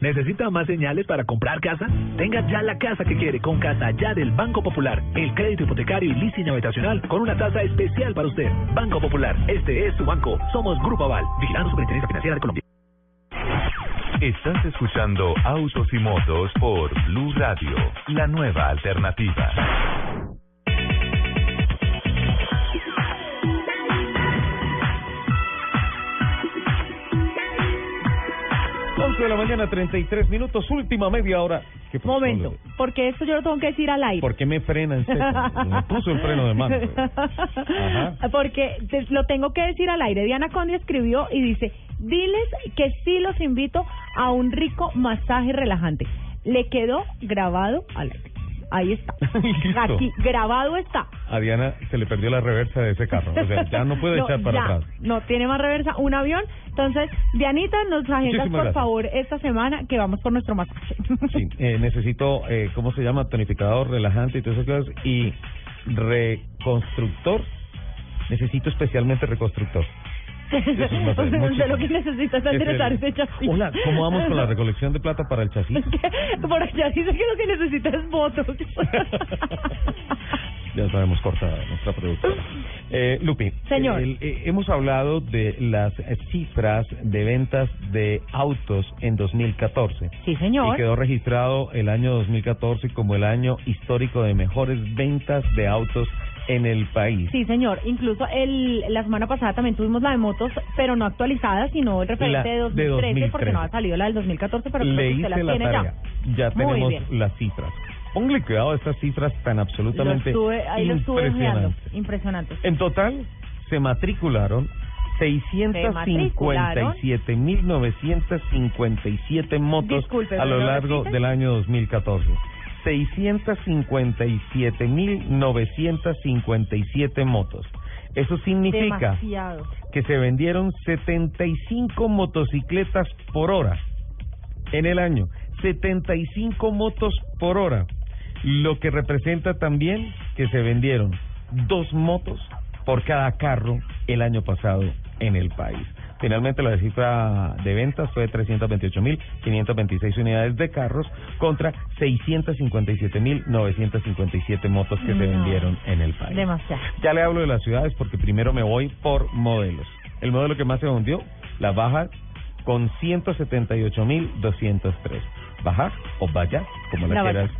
¿Necesita más señales para comprar casa? Tenga ya la casa que quiere con Casa Ya del Banco Popular. El crédito hipotecario y leasing habitacional con una tasa especial para usted. Banco Popular, este es su banco. Somos Grupo Aval, vigilando Superintendencia Financiera de Colombia. Estás escuchando Autos y Motos por Blue Radio, la nueva alternativa. 11 de la mañana, 33 minutos, última media hora. ¿Qué Momento, porque esto yo lo tengo que decir al aire. ¿Por qué me frena en serio? Me puso el freno de mano. Porque lo tengo que decir al aire. Diana Conde escribió y dice, diles que sí los invito a un rico masaje relajante. Le quedó grabado al aire. Ahí está. Aquí, grabado está. A Diana se le perdió la reversa de ese carro. O sea, ya no puede echar para atrás. No, tiene más reversa. Un avión. Entonces, Dianita, nos agendas por favor esta semana que vamos por nuestro masaje. Sí, eh, necesito, eh, ¿cómo se llama? Tonificador, relajante y todas esas cosas. Y reconstructor. Necesito especialmente reconstructor. de lo que necesitas enderezar ese chasis. Hola, ¿cómo vamos con la recolección de plata para el chasis? Por allá dice que lo que necesitas es votos. ya sabemos, corta nuestra productora. Eh, Lupi, Señor. Eh, hemos hablado de las cifras de ventas de autos en 2014. Sí, señor. Y quedó registrado el año 2014 como el año histórico de mejores ventas de autos en el país. Sí, señor. Incluso el, la semana pasada también tuvimos la de motos, pero no actualizada, sino el referente de, 2013, porque no ha salido la del 2014, pero Le hice la, tiene tarea. Ya, ya tenemos las cifras. Póngale cuidado a estas cifras tan absolutamente ahí impresionantes. Impresionante. En total, se matricularon 657.957 motos a lo largo del año 2014. 657.957 motos. Eso significa que se vendieron 75 motocicletas por hora en el año. 75 motos por hora. Lo que representa también que se vendieron dos motos por cada carro el año pasado en el país. Finalmente la cifra de ventas fue de 328.526 unidades de carros contra 657.957 motos que se vendieron en el país. Demasiado. Ya le hablo de las ciudades porque primero me voy por modelos. El modelo que más se vendió, la Baja, con 178.203. Baja o Vaya, como la, quieras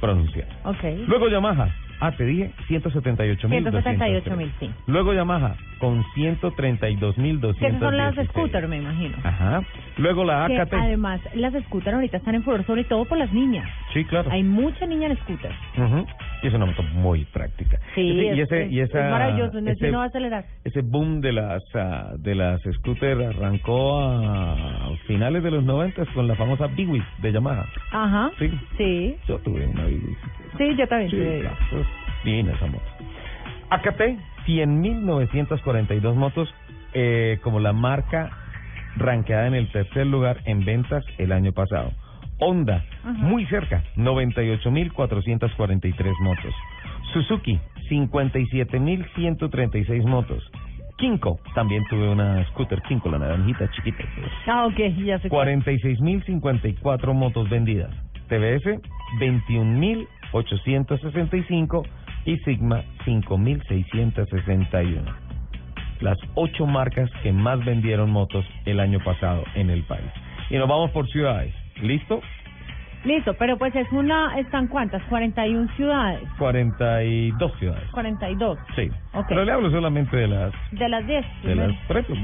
pronunciar. Okay. Luego Yamaha, Ah, te dije 178 mil. 178 mil, sí. Luego Yamaha con 132 mil Que son las scooter, me imagino. Ajá. Luego la AKT. además, las scooter ahorita están en furor, sobre todo por las niñas. Sí, claro. Hay mucha niña en scooter. Uh Y es una moto muy práctica. Sí, y ese, y esa, es maravilloso, ese, no va a acelerar. Ese boom de las uh, de las scooter arrancó a finales de los 90 con la famosa Biwis de Yamaha. Ajá. Sí. Sí. Yo tuve una Biwis. Sí, yo también. Sí, claro. Pues, esa moto. AKT, 100.942 motos, eh, como la marca ranqueada en el tercer lugar en ventas el año pasado. Honda, muy cerca, 98.443 motos. Suzuki, 57.136 motos. Kinko, también tuve una scooter Kinko, la naranjita chiquita. Ah, ok, ya sé. 46.054 motos vendidas. TBS, 21.865 y Sigma 5.661. Las ocho marcas que más vendieron motos el año pasado en el país. Y nos vamos por ciudades. ¿Listo? Listo, pero pues es una, ¿están cuántas? 41 ciudades. 42 ciudades. 42. Sí. Okay. Pero le hablo solamente de las... De las 10. De las,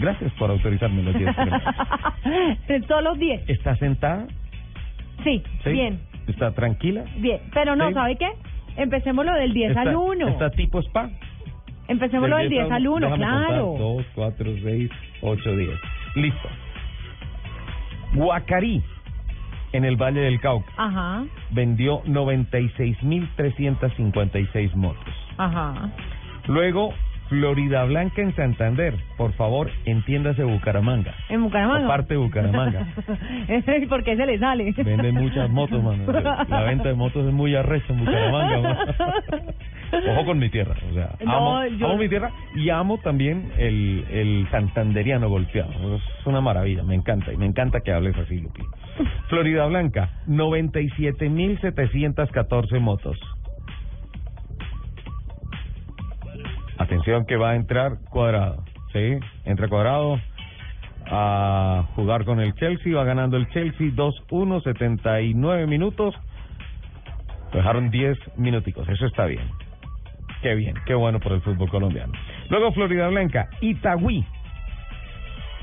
gracias por autorizarme las 10. Solo 10. ¿Está sentada? Sí, bien. ¿Está tranquila? Bien, pero no, ¿sabe qué? Empecemos lo del 10 al 1. ¿Está tipo spa? Empecemos lo del 10 al 1, claro. 2, 4, 6, 8, 10. Listo. Guacarí, en el Valle del Cauca. Ajá. Vendió 96.356 motos. Ajá. Luego, Florida Blanca en Santander, por favor, entiéndase Bucaramanga. En Bucaramanga. Aparte de Bucaramanga. ¿Por qué se le sale? Venden muchas motos, mano. La venta de motos es muy arrecha en Bucaramanga. Ojo con mi tierra, o sea, amo, amo mi tierra y amo también el, el santanderiano golpeado. Es una maravilla, me encanta y me encanta que hables así, Lupi. Florida Blanca, 97.714 motos. Atención que va a entrar cuadrado, ¿sí? Entra cuadrado a jugar con el Chelsea, va ganando el Chelsea 2-1, 79 minutos. Dejaron 10 minuticos, eso está bien. Qué bien, qué bueno por el fútbol colombiano. Luego Florida Blanca, Itagüí,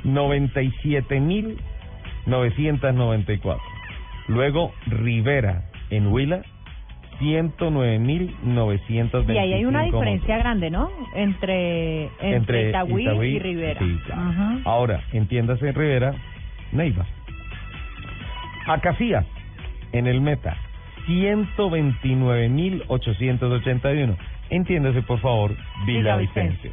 97.994. Luego Rivera, en Huila, 109.925. Y ahí hay una diferencia grande, ¿no? Entre, entre, Itagüí, y Rivera. Sí, claro. Ahora, entiéndase Rivera, Neiva. Acacía, en el Meta, 129.881. Entiéndase, por favor, Villa Vicencio.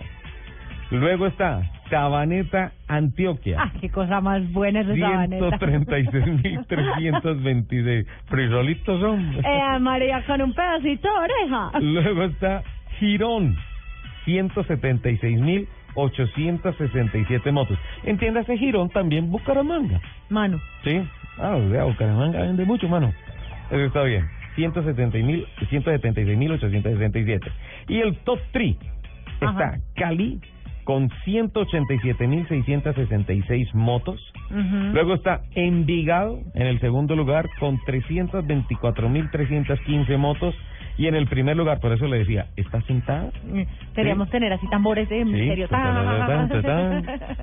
Luego está Sabaneta, Antioquia. Ah, qué cosa más buena es Sabaneta. 136.326. Frijolitos son. Eh, María, con un pedacito de oreja. Luego está Girón, 176.867 motos. Entiéndase, Girón, también Bucaramanga. Mano. Sí. Ah, o sea, Bucaramanga vende mucho, mano. Eso está bien. 176.867. Y el top 3 está Cali con 187.666 motos. Luego está Envigado en el segundo lugar con 324.315 motos. Y en el primer lugar, por eso le decía, ¿está sentada? Deberíamos tener así tambores de misterio.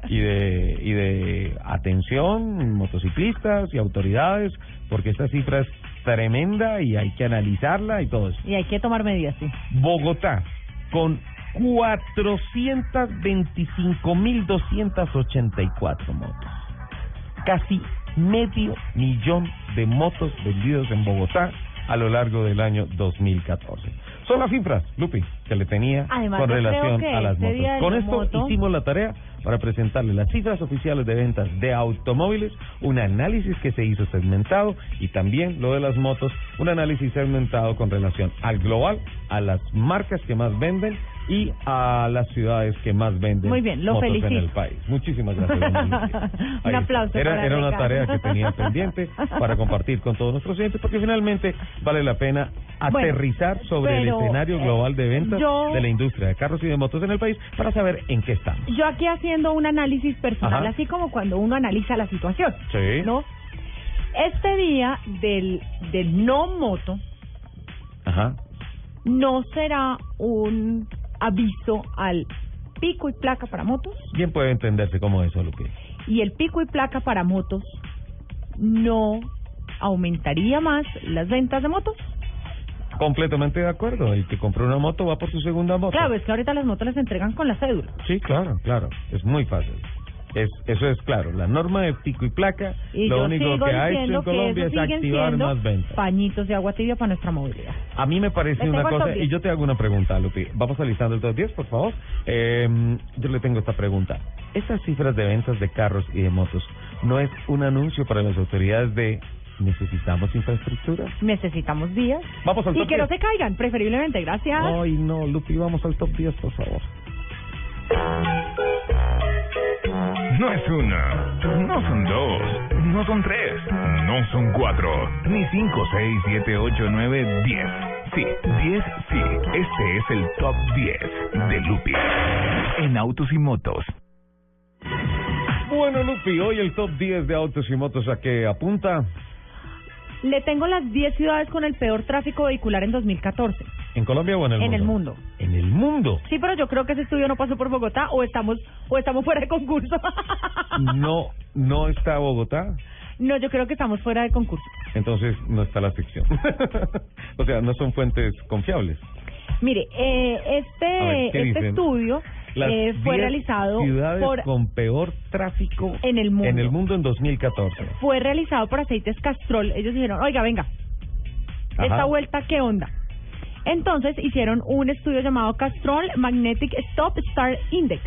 y de y de atención, motociclistas y autoridades, porque esta cifra es tremenda y hay que analizarla y todo eso. Y hay que tomar medidas, sí. Bogotá, con 425.284 motos. Casi medio millón de motos vendidos en Bogotá a lo largo del año 2014. Son las cifras, Lupi, que le tenía con relación a las este motos. Con esto hicimos la tarea para presentarle las cifras oficiales de ventas de automóviles, un análisis que se hizo segmentado y también lo de las motos, un análisis segmentado con relación al global, a las marcas que más venden y a las ciudades que más venden Muy bien, lo motos felicito. en el país. Muchísimas gracias. Un aplauso. Era, para era una tarea que tenía pendiente para compartir con todos nuestros clientes porque finalmente vale la pena Bueno, aterrizar sobre pero, el escenario eh, global de ventas yo- de la industria de carros y de motos en el país para saber en qué estamos. Yo aquí haciendo un análisis personal, Ajá. así como cuando uno analiza la situación. Sí. ¿No? Este día del, del no moto Ajá. no será un aviso al pico y placa para motos Bien puede entenderse como eso, Lupi. y el pico y placa para motos no aumentaría más las ventas de motos. Completamente de acuerdo. El que compró una moto va por su segunda moto. Claro, es que ahorita las motos las entregan con la cédula. Sí, claro, claro. Es muy fácil. Es, eso es claro. La norma de pico y placa, Y lo único que ha hecho en Colombia es activar más ventas. pañitos de agua tibia para nuestra movilidad. A mí me parece Le una cosa, top 10. y yo te hago una pregunta, Lupi. Vamos alistando el top 10, por favor. Eh, yo le tengo esta pregunta. Estas cifras de ventas de carros y de motos, ¿no es un anuncio para las autoridades de necesitamos infraestructura? Necesitamos días. Vamos al y top que no 10. se caigan, preferiblemente. Gracias. Ay, no, Lupi, vamos al top 10, por favor. No es una, no son dos, no son tres, no son cuatro, ni cinco, seis, siete, ocho, nueve, diez. Sí, diez, sí. Este es el top 10 de Lupi en autos y motos. Bueno, Lupi, hoy el top 10 de autos y motos a que apunta Le tengo las 10 ciudades con el peor tráfico vehicular en 2014. En Colombia o en el En mundo. el mundo. En el mundo. Sí, pero yo creo que ese estudio no pasó por Bogotá o estamos o estamos fuera de concurso. No, no está Bogotá, no, yo creo que estamos fuera de concurso. entonces no está la ficción. o sea, no son fuentes confiables. Mire, eh, ver, este ¿qué este dicen? estudio eh, fue 10 realizado ciudades por con peor tráfico en el mundo. en el mundo en 2014. fue realizado por Aceites Castrol. Ellos dijeron, oiga, venga, Ajá. esta vuelta, ¿qué onda? Entonces hicieron un estudio llamado Castrol Magnetic Stop Start Index.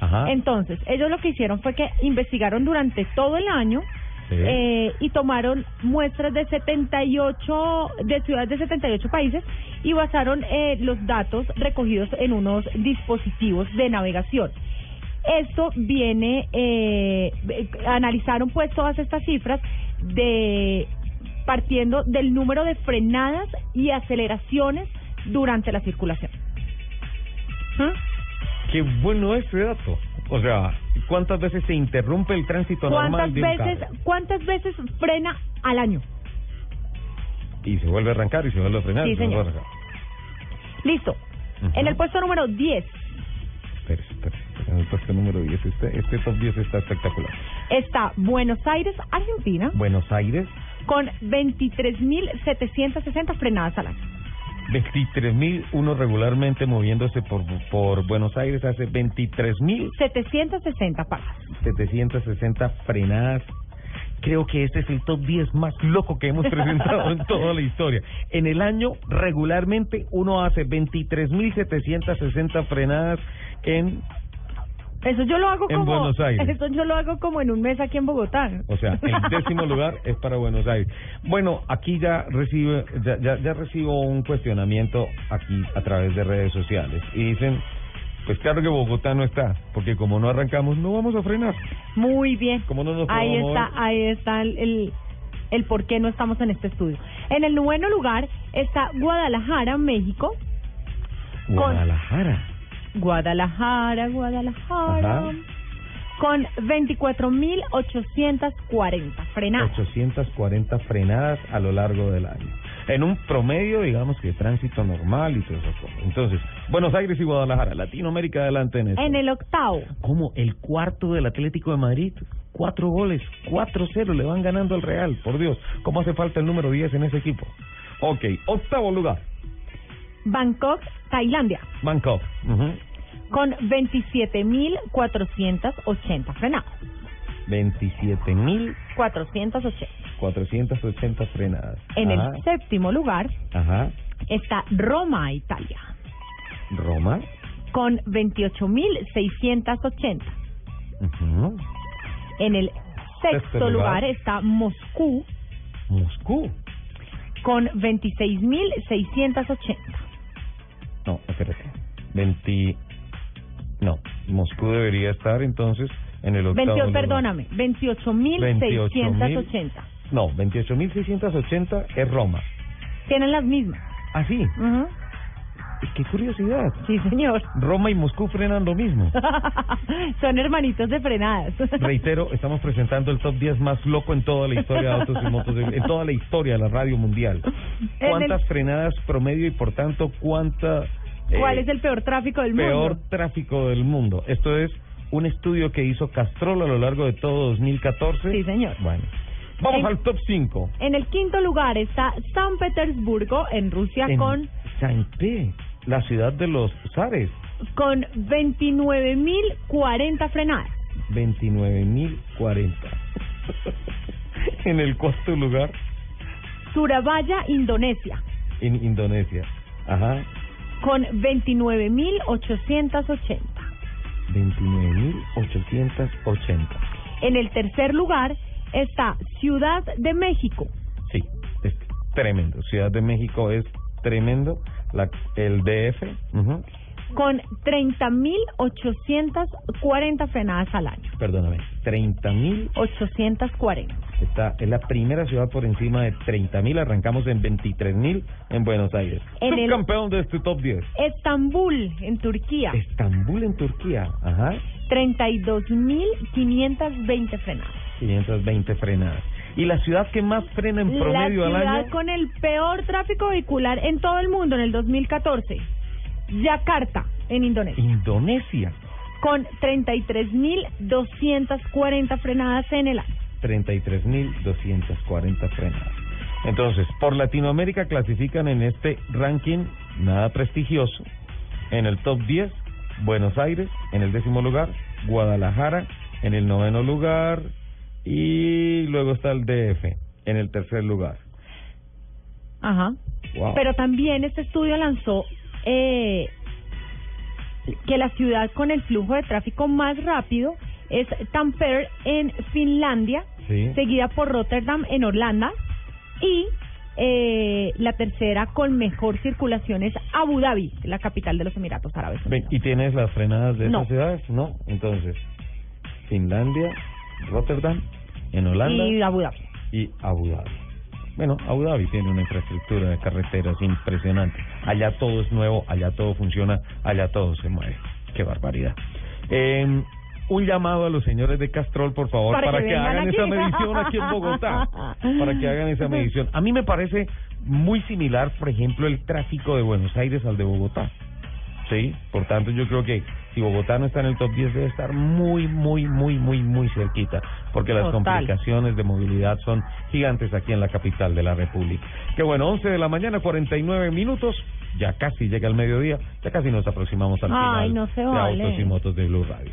Ajá. Entonces, ellos lo que hicieron fue que investigaron durante todo el año Sí. eh, y tomaron muestras de 78 de ciudades de 78 países y basaron eh, los datos recogidos en unos dispositivos de navegación. Esto viene, eh, eh, analizaron pues todas estas cifras de partiendo del número de frenadas y aceleraciones durante la circulación. ¿Mm? Qué bueno ese dato. O sea, ¿cuántas veces se interrumpe el tránsito ¿Cuántas normal de un veces, carro? ¿Cuántas veces frena al año? Y se vuelve a arrancar y se vuelve a frenar. Sí, y se vuelve a arrancar. Listo. En el puesto número 10 Espera, espera, espera, en el puesto número 10. Este, este top 10 está espectacular. está Buenos Aires, Argentina, Buenos Aires, con 23.760 frenadas al año. 23.000, uno regularmente moviéndose por, por Buenos Aires hace 23.760 760 pagas. frenadas. creo que este es el top 10 más loco que hemos presentado en toda la historia. En el año, regularmente, uno hace 23.760 frenadas en eso yo lo hago en como Buenos Aires. Eso yo lo hago como en un mes aquí en Bogotá. O sea, el décimo lugar es para Buenos Aires. Bueno, aquí ya recibe ya, ya, ya recibo un cuestionamiento aquí a través de redes sociales y dicen pues claro que Bogotá no está, porque como no arrancamos, no vamos a frenar. Muy bien. Como no nos ahí está, ahí está el, el, el por qué no estamos en este estudio. En el noveno lugar está Guadalajara, México. Guadalajara. Guadalajara, Guadalajara. Ajá. Con 24.840 frenadas. 840 frenadas a lo largo del año. En un promedio, digamos que tránsito normal y todo eso. Entonces, Buenos Aires y Guadalajara, Latinoamérica adelante en esto. En el octavo. Como el cuarto del Atlético de Madrid, cuatro goles, 4-0 le van ganando al Real, por Dios, ¿cómo hace falta el número 10 en ese equipo? Ok, octavo lugar, Bangkok, Tailandia. Bangkok. Ujú. Con 27.480 frenadas. 27.480 480. frenadas. En Ajá, el séptimo lugar Ajá, está Roma, Italia. Roma. Con 28.680. Ujú. En el sexto Sexto lugar lugar. está Moscú Moscú. con 26.680. No, espérate. 20. No, Moscú debería estar entonces en el octavo 28, lugar. perdóname, 28.680. No, 28.680 es Roma. Tienen las mismas. Ah, sí. Ujú. Qué curiosidad. Sí, señor. Roma y Moscú frenan lo mismo. Son hermanitos de frenadas. Reitero, estamos presentando el top 10 más loco en toda la historia de autos y motos, en toda la historia de la radio mundial. ¿Cuántas el- frenadas promedio y por tanto cuánta eh, ¿Cuál es el peor tráfico del peor mundo? tráfico del mundo? Esto es un estudio que hizo Castrol a lo largo de todo 2014. Sí, señor. Bueno, vamos En- al top 5. En el quinto lugar está San Petersburgo, en Rusia, En con, Saint Pe, la ciudad de los zares. con 29.040 frenadas. 29.040. en el cuarto lugar, Surabaya, Indonesia, en Indonesia. Ajá. con 29.880. 29.880. En el tercer lugar está Ciudad de México, Sí, es tremendo. Ciudad de México es tremendo. La, el DF. ujú. con 30.840 frenadas al año. Perdóname. 30.000. 840. Está, es la primera ciudad por encima de 30.000. Arrancamos en 23.000 en Buenos Aires. En el- Subcampeón de este top 10. Estambul, en Turquía, Estambul en Turquía. Ajá. 32.520 frenadas. 520 frenadas. Y la ciudad que más frena en promedio la al ciudad año. con el peor tráfico vehicular en todo el mundo en el 2014. Yakarta, en Indonesia, Indonesia. con 33.240 frenadas en el año. 33.240 frenadas. Entonces, por Latinoamérica clasifican en este ranking nada prestigioso. En el top 10, Buenos Aires, en el décimo lugar, Guadalajara, en el noveno lugar, y luego está el DF, en el tercer lugar. Ajá. Wow. Pero también este estudio lanzó eh, que la ciudad con el flujo de tráfico más rápido es Tampere en Finlandia, Sí. seguida por Rotterdam en Holanda y eh, la tercera con mejor circulación es Abu Dhabi, la capital de los Emiratos Árabes. ¿Y tienes las frenadas de No. esas ciudades? No. Entonces, Finlandia, Rotterdam, en Holanda Y Abu Dhabi. y Abu Dhabi. Bueno, Abu Dhabi tiene una infraestructura de carreteras impresionante. Allá todo es nuevo, allá todo funciona, allá todo se mueve. Qué barbaridad. Eh, un llamado a los señores de Castrol, por favor, Para para, que hagan aquí. esa medición aquí en Bogotá. Para que hagan esa medición. A mí me parece muy similar, por ejemplo, el tráfico de Buenos Aires al de Bogotá. Sí, por tanto yo creo que si Bogotá no está en el top 10 debe estar muy, muy, muy, muy, muy cerquita, porque las Total. complicaciones de movilidad son gigantes aquí en la capital de la República. Que bueno, 11 de la mañana, 49 minutos, ya casi llega el mediodía, ya casi nos aproximamos al Ay, final no de vale. Autos y Motos de Blue Radio.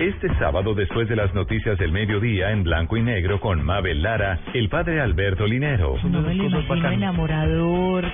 Este sábado, después de las noticias del mediodía en blanco y negro con Mabel Lara, el padre Alberto Linero. No me lo imagino enamorador,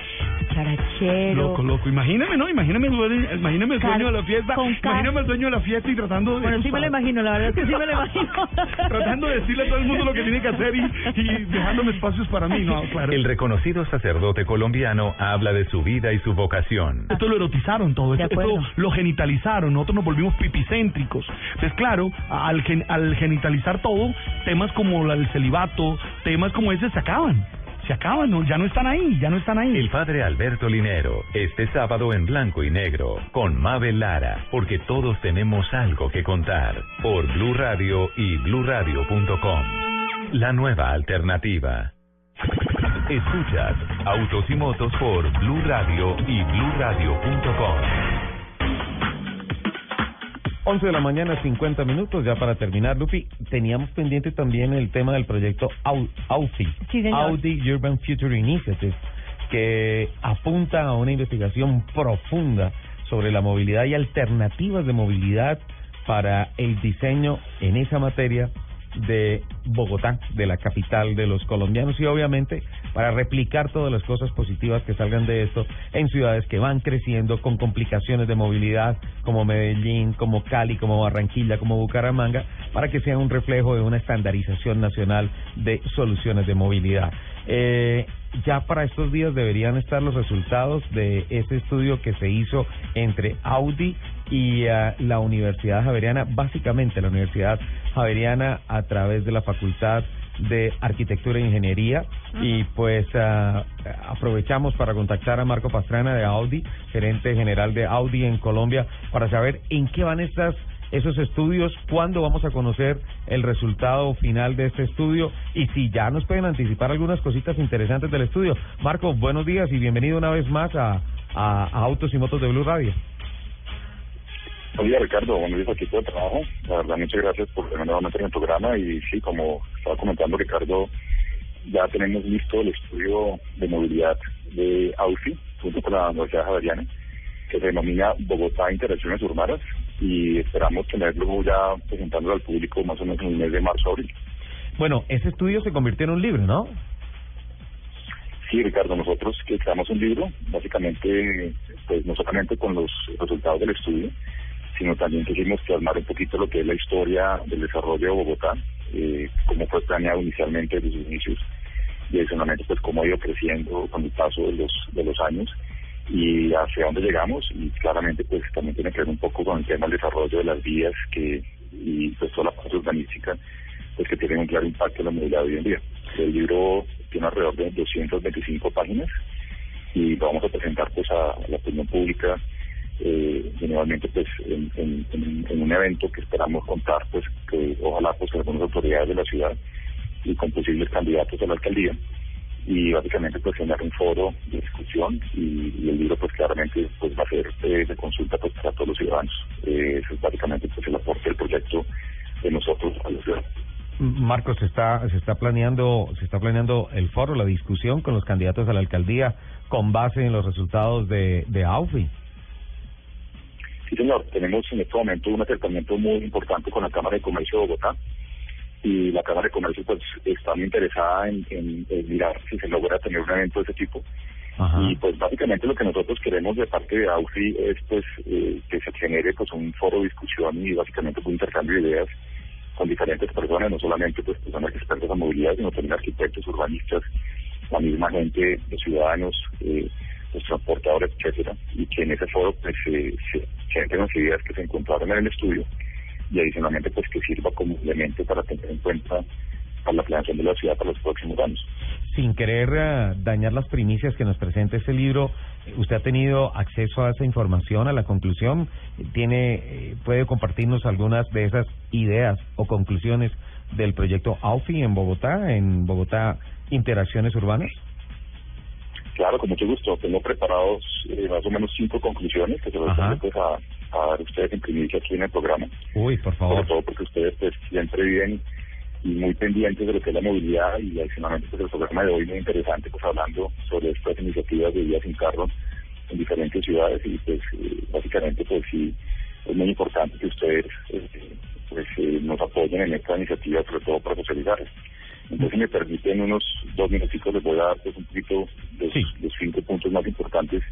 charachero. Loco, loco. Imagíname, ¿no? Imagíname, el- imagíname el dueño de la fiesta. Imagíname el dueño de la fiesta y tratando de. Bueno, sí me lo imagino, la verdad es que sí me lo imagino. tratando de decirle a todo el mundo lo que tiene que hacer y, y dejándome espacios para mí, ¿no? Claro. El reconocido sacerdote colombiano habla de su vida y su vocación. Esto lo erotizaron todo, esto, lo genitalizaron, nosotros nos volvimos pipicéntricos. Entonces, claro, al, gen- al genitalizar todo, temas como el celibato, temas como ese se acaban. Se acaban, ya no están ahí, ya no están ahí. El padre Alberto Linero, este sábado en blanco y negro, con Mabel Lara, porque todos tenemos algo que contar, por Blue Radio y bluradio.com. La nueva alternativa. Escuchas Autos y Motos por Blue Radio y bluradio.com. 11 de la mañana, 50 minutos, ya para terminar, Lupi. Teníamos pendiente también el tema del proyecto Au- AUFI, Sí, señor. Audi Urban Future Initiative, que apunta a una investigación profunda sobre la movilidad y alternativas de movilidad para el diseño en esa materia de Bogotá, de la capital de los colombianos y obviamente para replicar todas las cosas positivas que salgan de esto en ciudades que van creciendo con complicaciones de movilidad como Medellín, como Cali, como Barranquilla, como Bucaramanga, para que sea un reflejo de una estandarización nacional de soluciones de movilidad. Eh, ya para estos días deberían estar los resultados de ese estudio que se hizo entre Audi y eh, la Universidad Javeriana, básicamente la Universidad Javeriana a través de la Facultad de Arquitectura e Ingeniería y pues ah, aprovechamos para contactar a Marco Pastrana de Audi, gerente general de Audi en Colombia, para saber en qué van estas esos estudios, cuándo vamos a conocer el resultado final de este estudio y si ya nos pueden anticipar algunas cositas interesantes del estudio. Marco, buenos días y bienvenido una vez más a, a, a Autos y Motos de Blue Radio. Día, Ricardo. Buenos días, equipo de trabajo. La verdad, muchas gracias por tenerme nuevamente en el programa. Y sí, como estaba comentando Ricardo, ya tenemos listo el estudio de movilidad de AUFI, junto con la Universidad Javeriana, que se denomina Bogotá Interacciones Urbanas. Y esperamos tenerlo ya presentándolo al público más o menos en el mes de marzo-abril. Bueno, ese estudio se convirtió en un libro, ¿no? Sí, Ricardo, nosotros que creamos un libro, básicamente, pues no solamente con los resultados del estudio, sino también quisimos plasmar un poquito lo que es la historia del desarrollo de Bogotá, eh, cómo fue planeado inicialmente desde sus inicios y adicionalmente pues cómo ha ido creciendo con el paso de los de los años y hacia dónde llegamos y claramente pues también tiene que ver un poco con el tema del desarrollo de las vías que y pues toda la parte urbanística pues que tienen un claro impacto en la movilidad de hoy en día. El libro tiene alrededor de 225 páginas y vamos a presentar pues a la opinión pública eh, generalmente pues en, un evento que esperamos contar pues que ojalá pues algunas autoridades de la ciudad y con posibles candidatos a la alcaldía. Y básicamente pues generar un foro de discusión y, el libro pues claramente pues va a ser eh, de consulta pues para todos los ciudadanos. Eh, es básicamente pues el aporte del proyecto de nosotros a la ciudad. Marcos, se está, se está planeando, se está planeando el foro, la discusión con los candidatos a la alcaldía con base en los resultados de, de AUFI. Sí, señor. Tenemos en este momento un acercamiento muy importante con la Cámara de Comercio de Bogotá y la Cámara de Comercio pues está muy interesada en, en- en mirar si se logra tener un evento de ese tipo. Y pues básicamente lo que nosotros queremos de parte de AUFI es pues eh, que se genere pues un foro de discusión y básicamente un intercambio de ideas con diferentes personas, no solamente pues personas expertas en movilidad, sino también arquitectos, urbanistas, la misma gente, los ciudadanos, eh, los transportadores, etcétera, y que en ese foro pues se, las ideas que se encontraron en el estudio y adicionalmente pues que sirva como elemento para tener en cuenta para la planeación de la ciudad para los próximos años. Sin querer eh, dañar las primicias que nos presenta ese libro, ¿usted ha tenido acceso a esa información, a la conclusión? ¿Tiene, eh, ¿Puede compartirnos algunas de esas ideas o conclusiones del proyecto AUFI en Bogotá, en Bogotá Interacciones Urbanas? Claro, con mucho gusto. Tengo preparados eh, más o menos cinco conclusiones que se los voy pues, a, a, dar ustedes en primicia aquí en el programa. Uy, por favor. Sobre todo porque ustedes pues, siempre viven y muy pendientes de lo que es la movilidad y adicionalmente pues, el programa de hoy muy interesante pues hablando sobre estas iniciativas de vías sin carro en diferentes ciudades y pues eh, básicamente pues sí es muy importante que ustedes eh, pues eh, nos apoyen en esta iniciativa sobre todo para socializar. Entonces, si me permiten unos dos minutitos, les voy a dar pues, un poquito los, los cinco puntos más importantes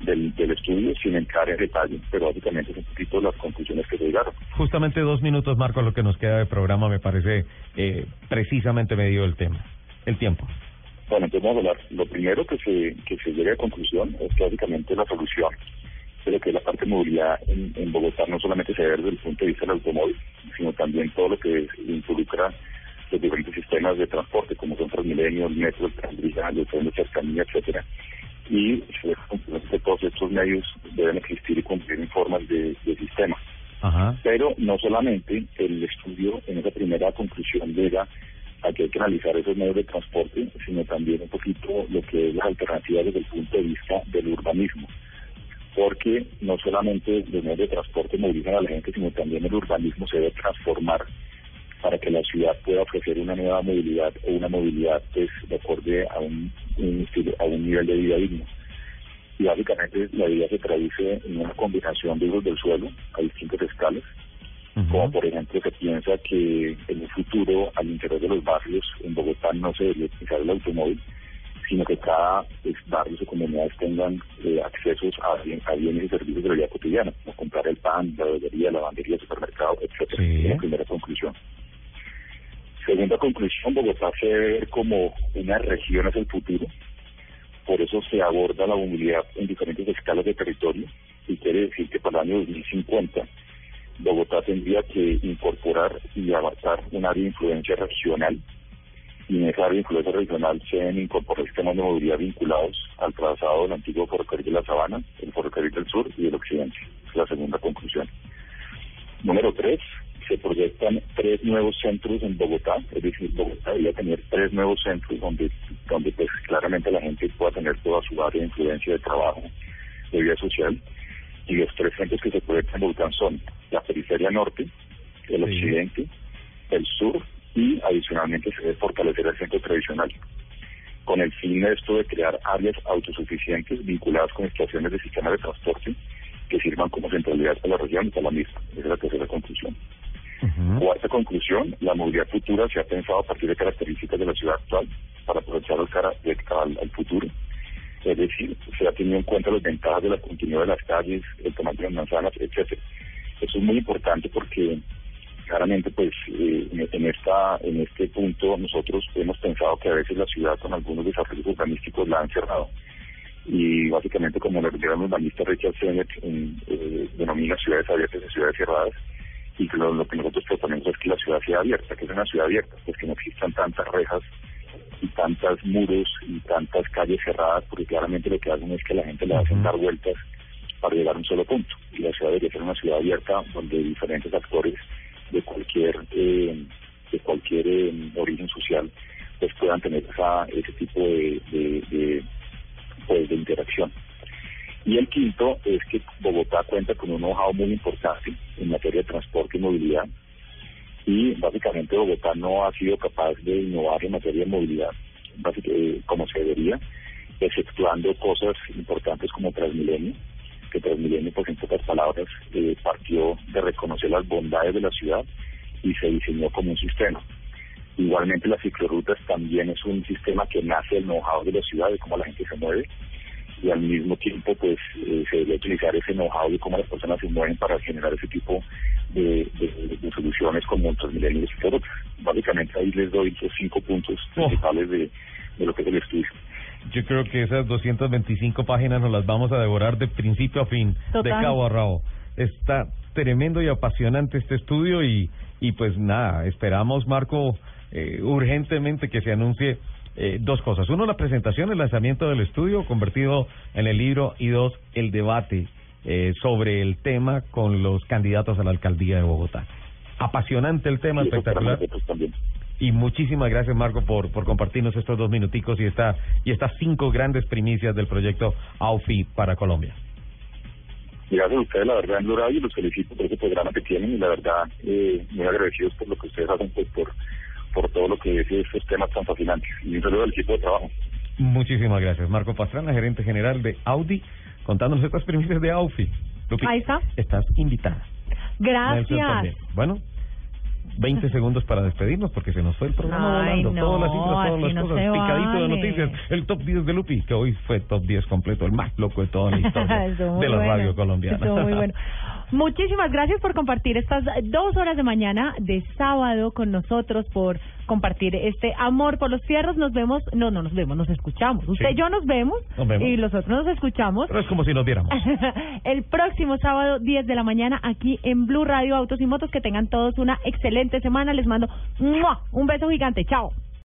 del, del estudio sin entrar en detalle, pero básicamente es un poquito las conclusiones que se llegaron. Justamente dos minutos, Marco, lo que nos queda de programa me parece eh, precisamente medio el tema, el tiempo. Bueno, entonces vamos a hablar. Lo primero que se, que se llegue a conclusión es que básicamente la solución de que la parte de movilidad en, en Bogotá no solamente se ve desde el punto de vista del automóvil, sino también todo lo que involucra los diferentes sistemas de transporte, como son Transmilenio, el metro, el tranvía, el tren de cercanía, etcétera. Y que todos estos medios deben existir y cumplir en formas de, de sistema. Pero no solamente el estudio en esa primera conclusión llega a que hay que analizar esos medios de transporte, sino también un poquito lo que es las alternativas desde el punto de vista del urbanismo. Porque no solamente los medios de transporte movilizan a la gente, sino también el urbanismo se debe transformar para que la ciudad pueda ofrecer una nueva movilidad o una movilidad pues de acorde a un, a un nivel de vida digno. Y básicamente la vida se traduce en una combinación de usos del suelo a distintas escalas, como por ejemplo se piensa que en un futuro al interior de los barrios en Bogotá no se debería utilizar el automóvil, sino que cada barrio o comunidades tengan eh, accesos a, bienes y servicios de la vida cotidiana, como comprar el pan, la bebería, la lavandería, el supermercado, etcétera. Es la primera conclusión. Segunda conclusión, Bogotá se ve como una región hacia el futuro, por eso se aborda la movilidad en diferentes escalas de territorio y quiere decir que para el año 2050 Bogotá tendría que incorporar y abarcar un área de influencia regional y en esa área de influencia regional se deben incorporar sistemas de movilidad vinculados al trazado del antiguo ferrocarril de la Sabana, el ferrocarril del sur y del occidente. Es la segunda conclusión. Número tres, se proyectan tres nuevos centros en Bogotá, es decir, Bogotá debería tener tres nuevos centros donde, donde pues claramente la gente pueda tener toda su área de influencia de trabajo, de vida social, y los tres centros que se proyectan en Bogotá son la periferia norte, el occidente, el sur, y adicionalmente se debe fortalecer el centro tradicional con el fin de esto de crear áreas autosuficientes vinculadas con estaciones de sistemas de transporte que sirvan como centralidad para la región y para la misma. Esa es la tercera conclusión. Cuarta conclusión, la movilidad futura se ha pensado a partir de características de la ciudad actual para aprovechar al, al, futuro. Es decir, se ha tenido en cuenta las ventajas de la continuidad de las calles, el tamaño de las manzanas, etcétera. Eso es muy importante porque claramente pues eh, en, esta en este punto nosotros hemos pensado que a veces la ciudad con algunos desarrollos urbanísticos la han cerrado y básicamente como lo el urbanista Richard Sennett eh, denomina ciudades abiertas y ciudades cerradas y que lo, que nosotros proponemos es que la ciudad sea abierta, que es una ciudad abierta, pues que no existan tantas rejas y tantos muros y tantas calles cerradas, porque claramente lo que hacen es que la gente le hacen dar vueltas para llegar a un solo punto. Y la ciudad debería ser una ciudad abierta donde diferentes actores de cualquier eh, de cualquier eh, origen social pues puedan tener esa, ese tipo de, de, de, pues, de interacción. Y el quinto es que Bogotá cuenta con un know-how muy importante en materia de transporte y movilidad. Y básicamente Bogotá no ha sido capaz de innovar en materia de movilidad eh, como se debería, exceptuando cosas importantes como Transmilenio, que Transmilenio, pues en pocas palabras, eh, partió de reconocer las bondades de la ciudad y se diseñó como un sistema. Igualmente las ciclorutas también es un sistema que nace del know-how de la ciudad, de cómo la gente se mueve, y al mismo tiempo pues eh, se debe utilizar ese know-how de cómo las personas se mueven para generar ese tipo de, de, soluciones como Transmilenio y. Básicamente ahí les doy los cinco puntos oh. principales de, de lo que es el estudio. Yo creo que esas 225 páginas nos las vamos a devorar de principio a fin, de cabo a rabo. Está tremendo y apasionante este estudio y, y pues nada, esperamos, Marco, eh, urgentemente que se anuncie eh, dos cosas. Uno, la presentación, el lanzamiento del estudio convertido en el libro y dos, el debate eh, sobre el tema con los candidatos a la alcaldía de Bogotá. Apasionante el tema, espectacular. Y muchísimas gracias, Marco, por, por compartirnos estos dos minuticos y, esta, y estas cinco grandes primicias del proyecto AUFI para Colombia. Gracias a ustedes, la verdad, en y los felicito por ese programa que tienen y la verdad, eh, muy agradecidos por lo que ustedes hacen, pues, por, por todo lo que es estos temas tan fascinantes. Y un saludo al equipo de trabajo. Muchísimas gracias. Marco Pastrana, gerente general de Audi, contándonos estas primicias de AUFI. Ahí está. Estás invitada. Gracias. Bueno, 20 segundos para despedirnos porque se nos fue el programa Ay, volando. no, todas las cifras, todas las no cosas, picadito de noticias. El top 10 de Lupi, que hoy fue top 10 completo, el más loco de toda la historia de la bueno. radio colombiana. Estuvo muy bueno. Muchísimas gracias por compartir estas dos horas de mañana de sábado con nosotros, por compartir este amor por los fierros. Nos vemos, no, no nos vemos, nos escuchamos. Usted Sí. y yo nos vemos, Nos vemos. y los otros nos escuchamos. Pero es como si nos viéramos. El próximo sábado, 10 de la mañana, aquí en Blue Radio Autos y Motos. Que tengan todos una excelente semana. Les mando ¡mua! un beso gigante. Chao.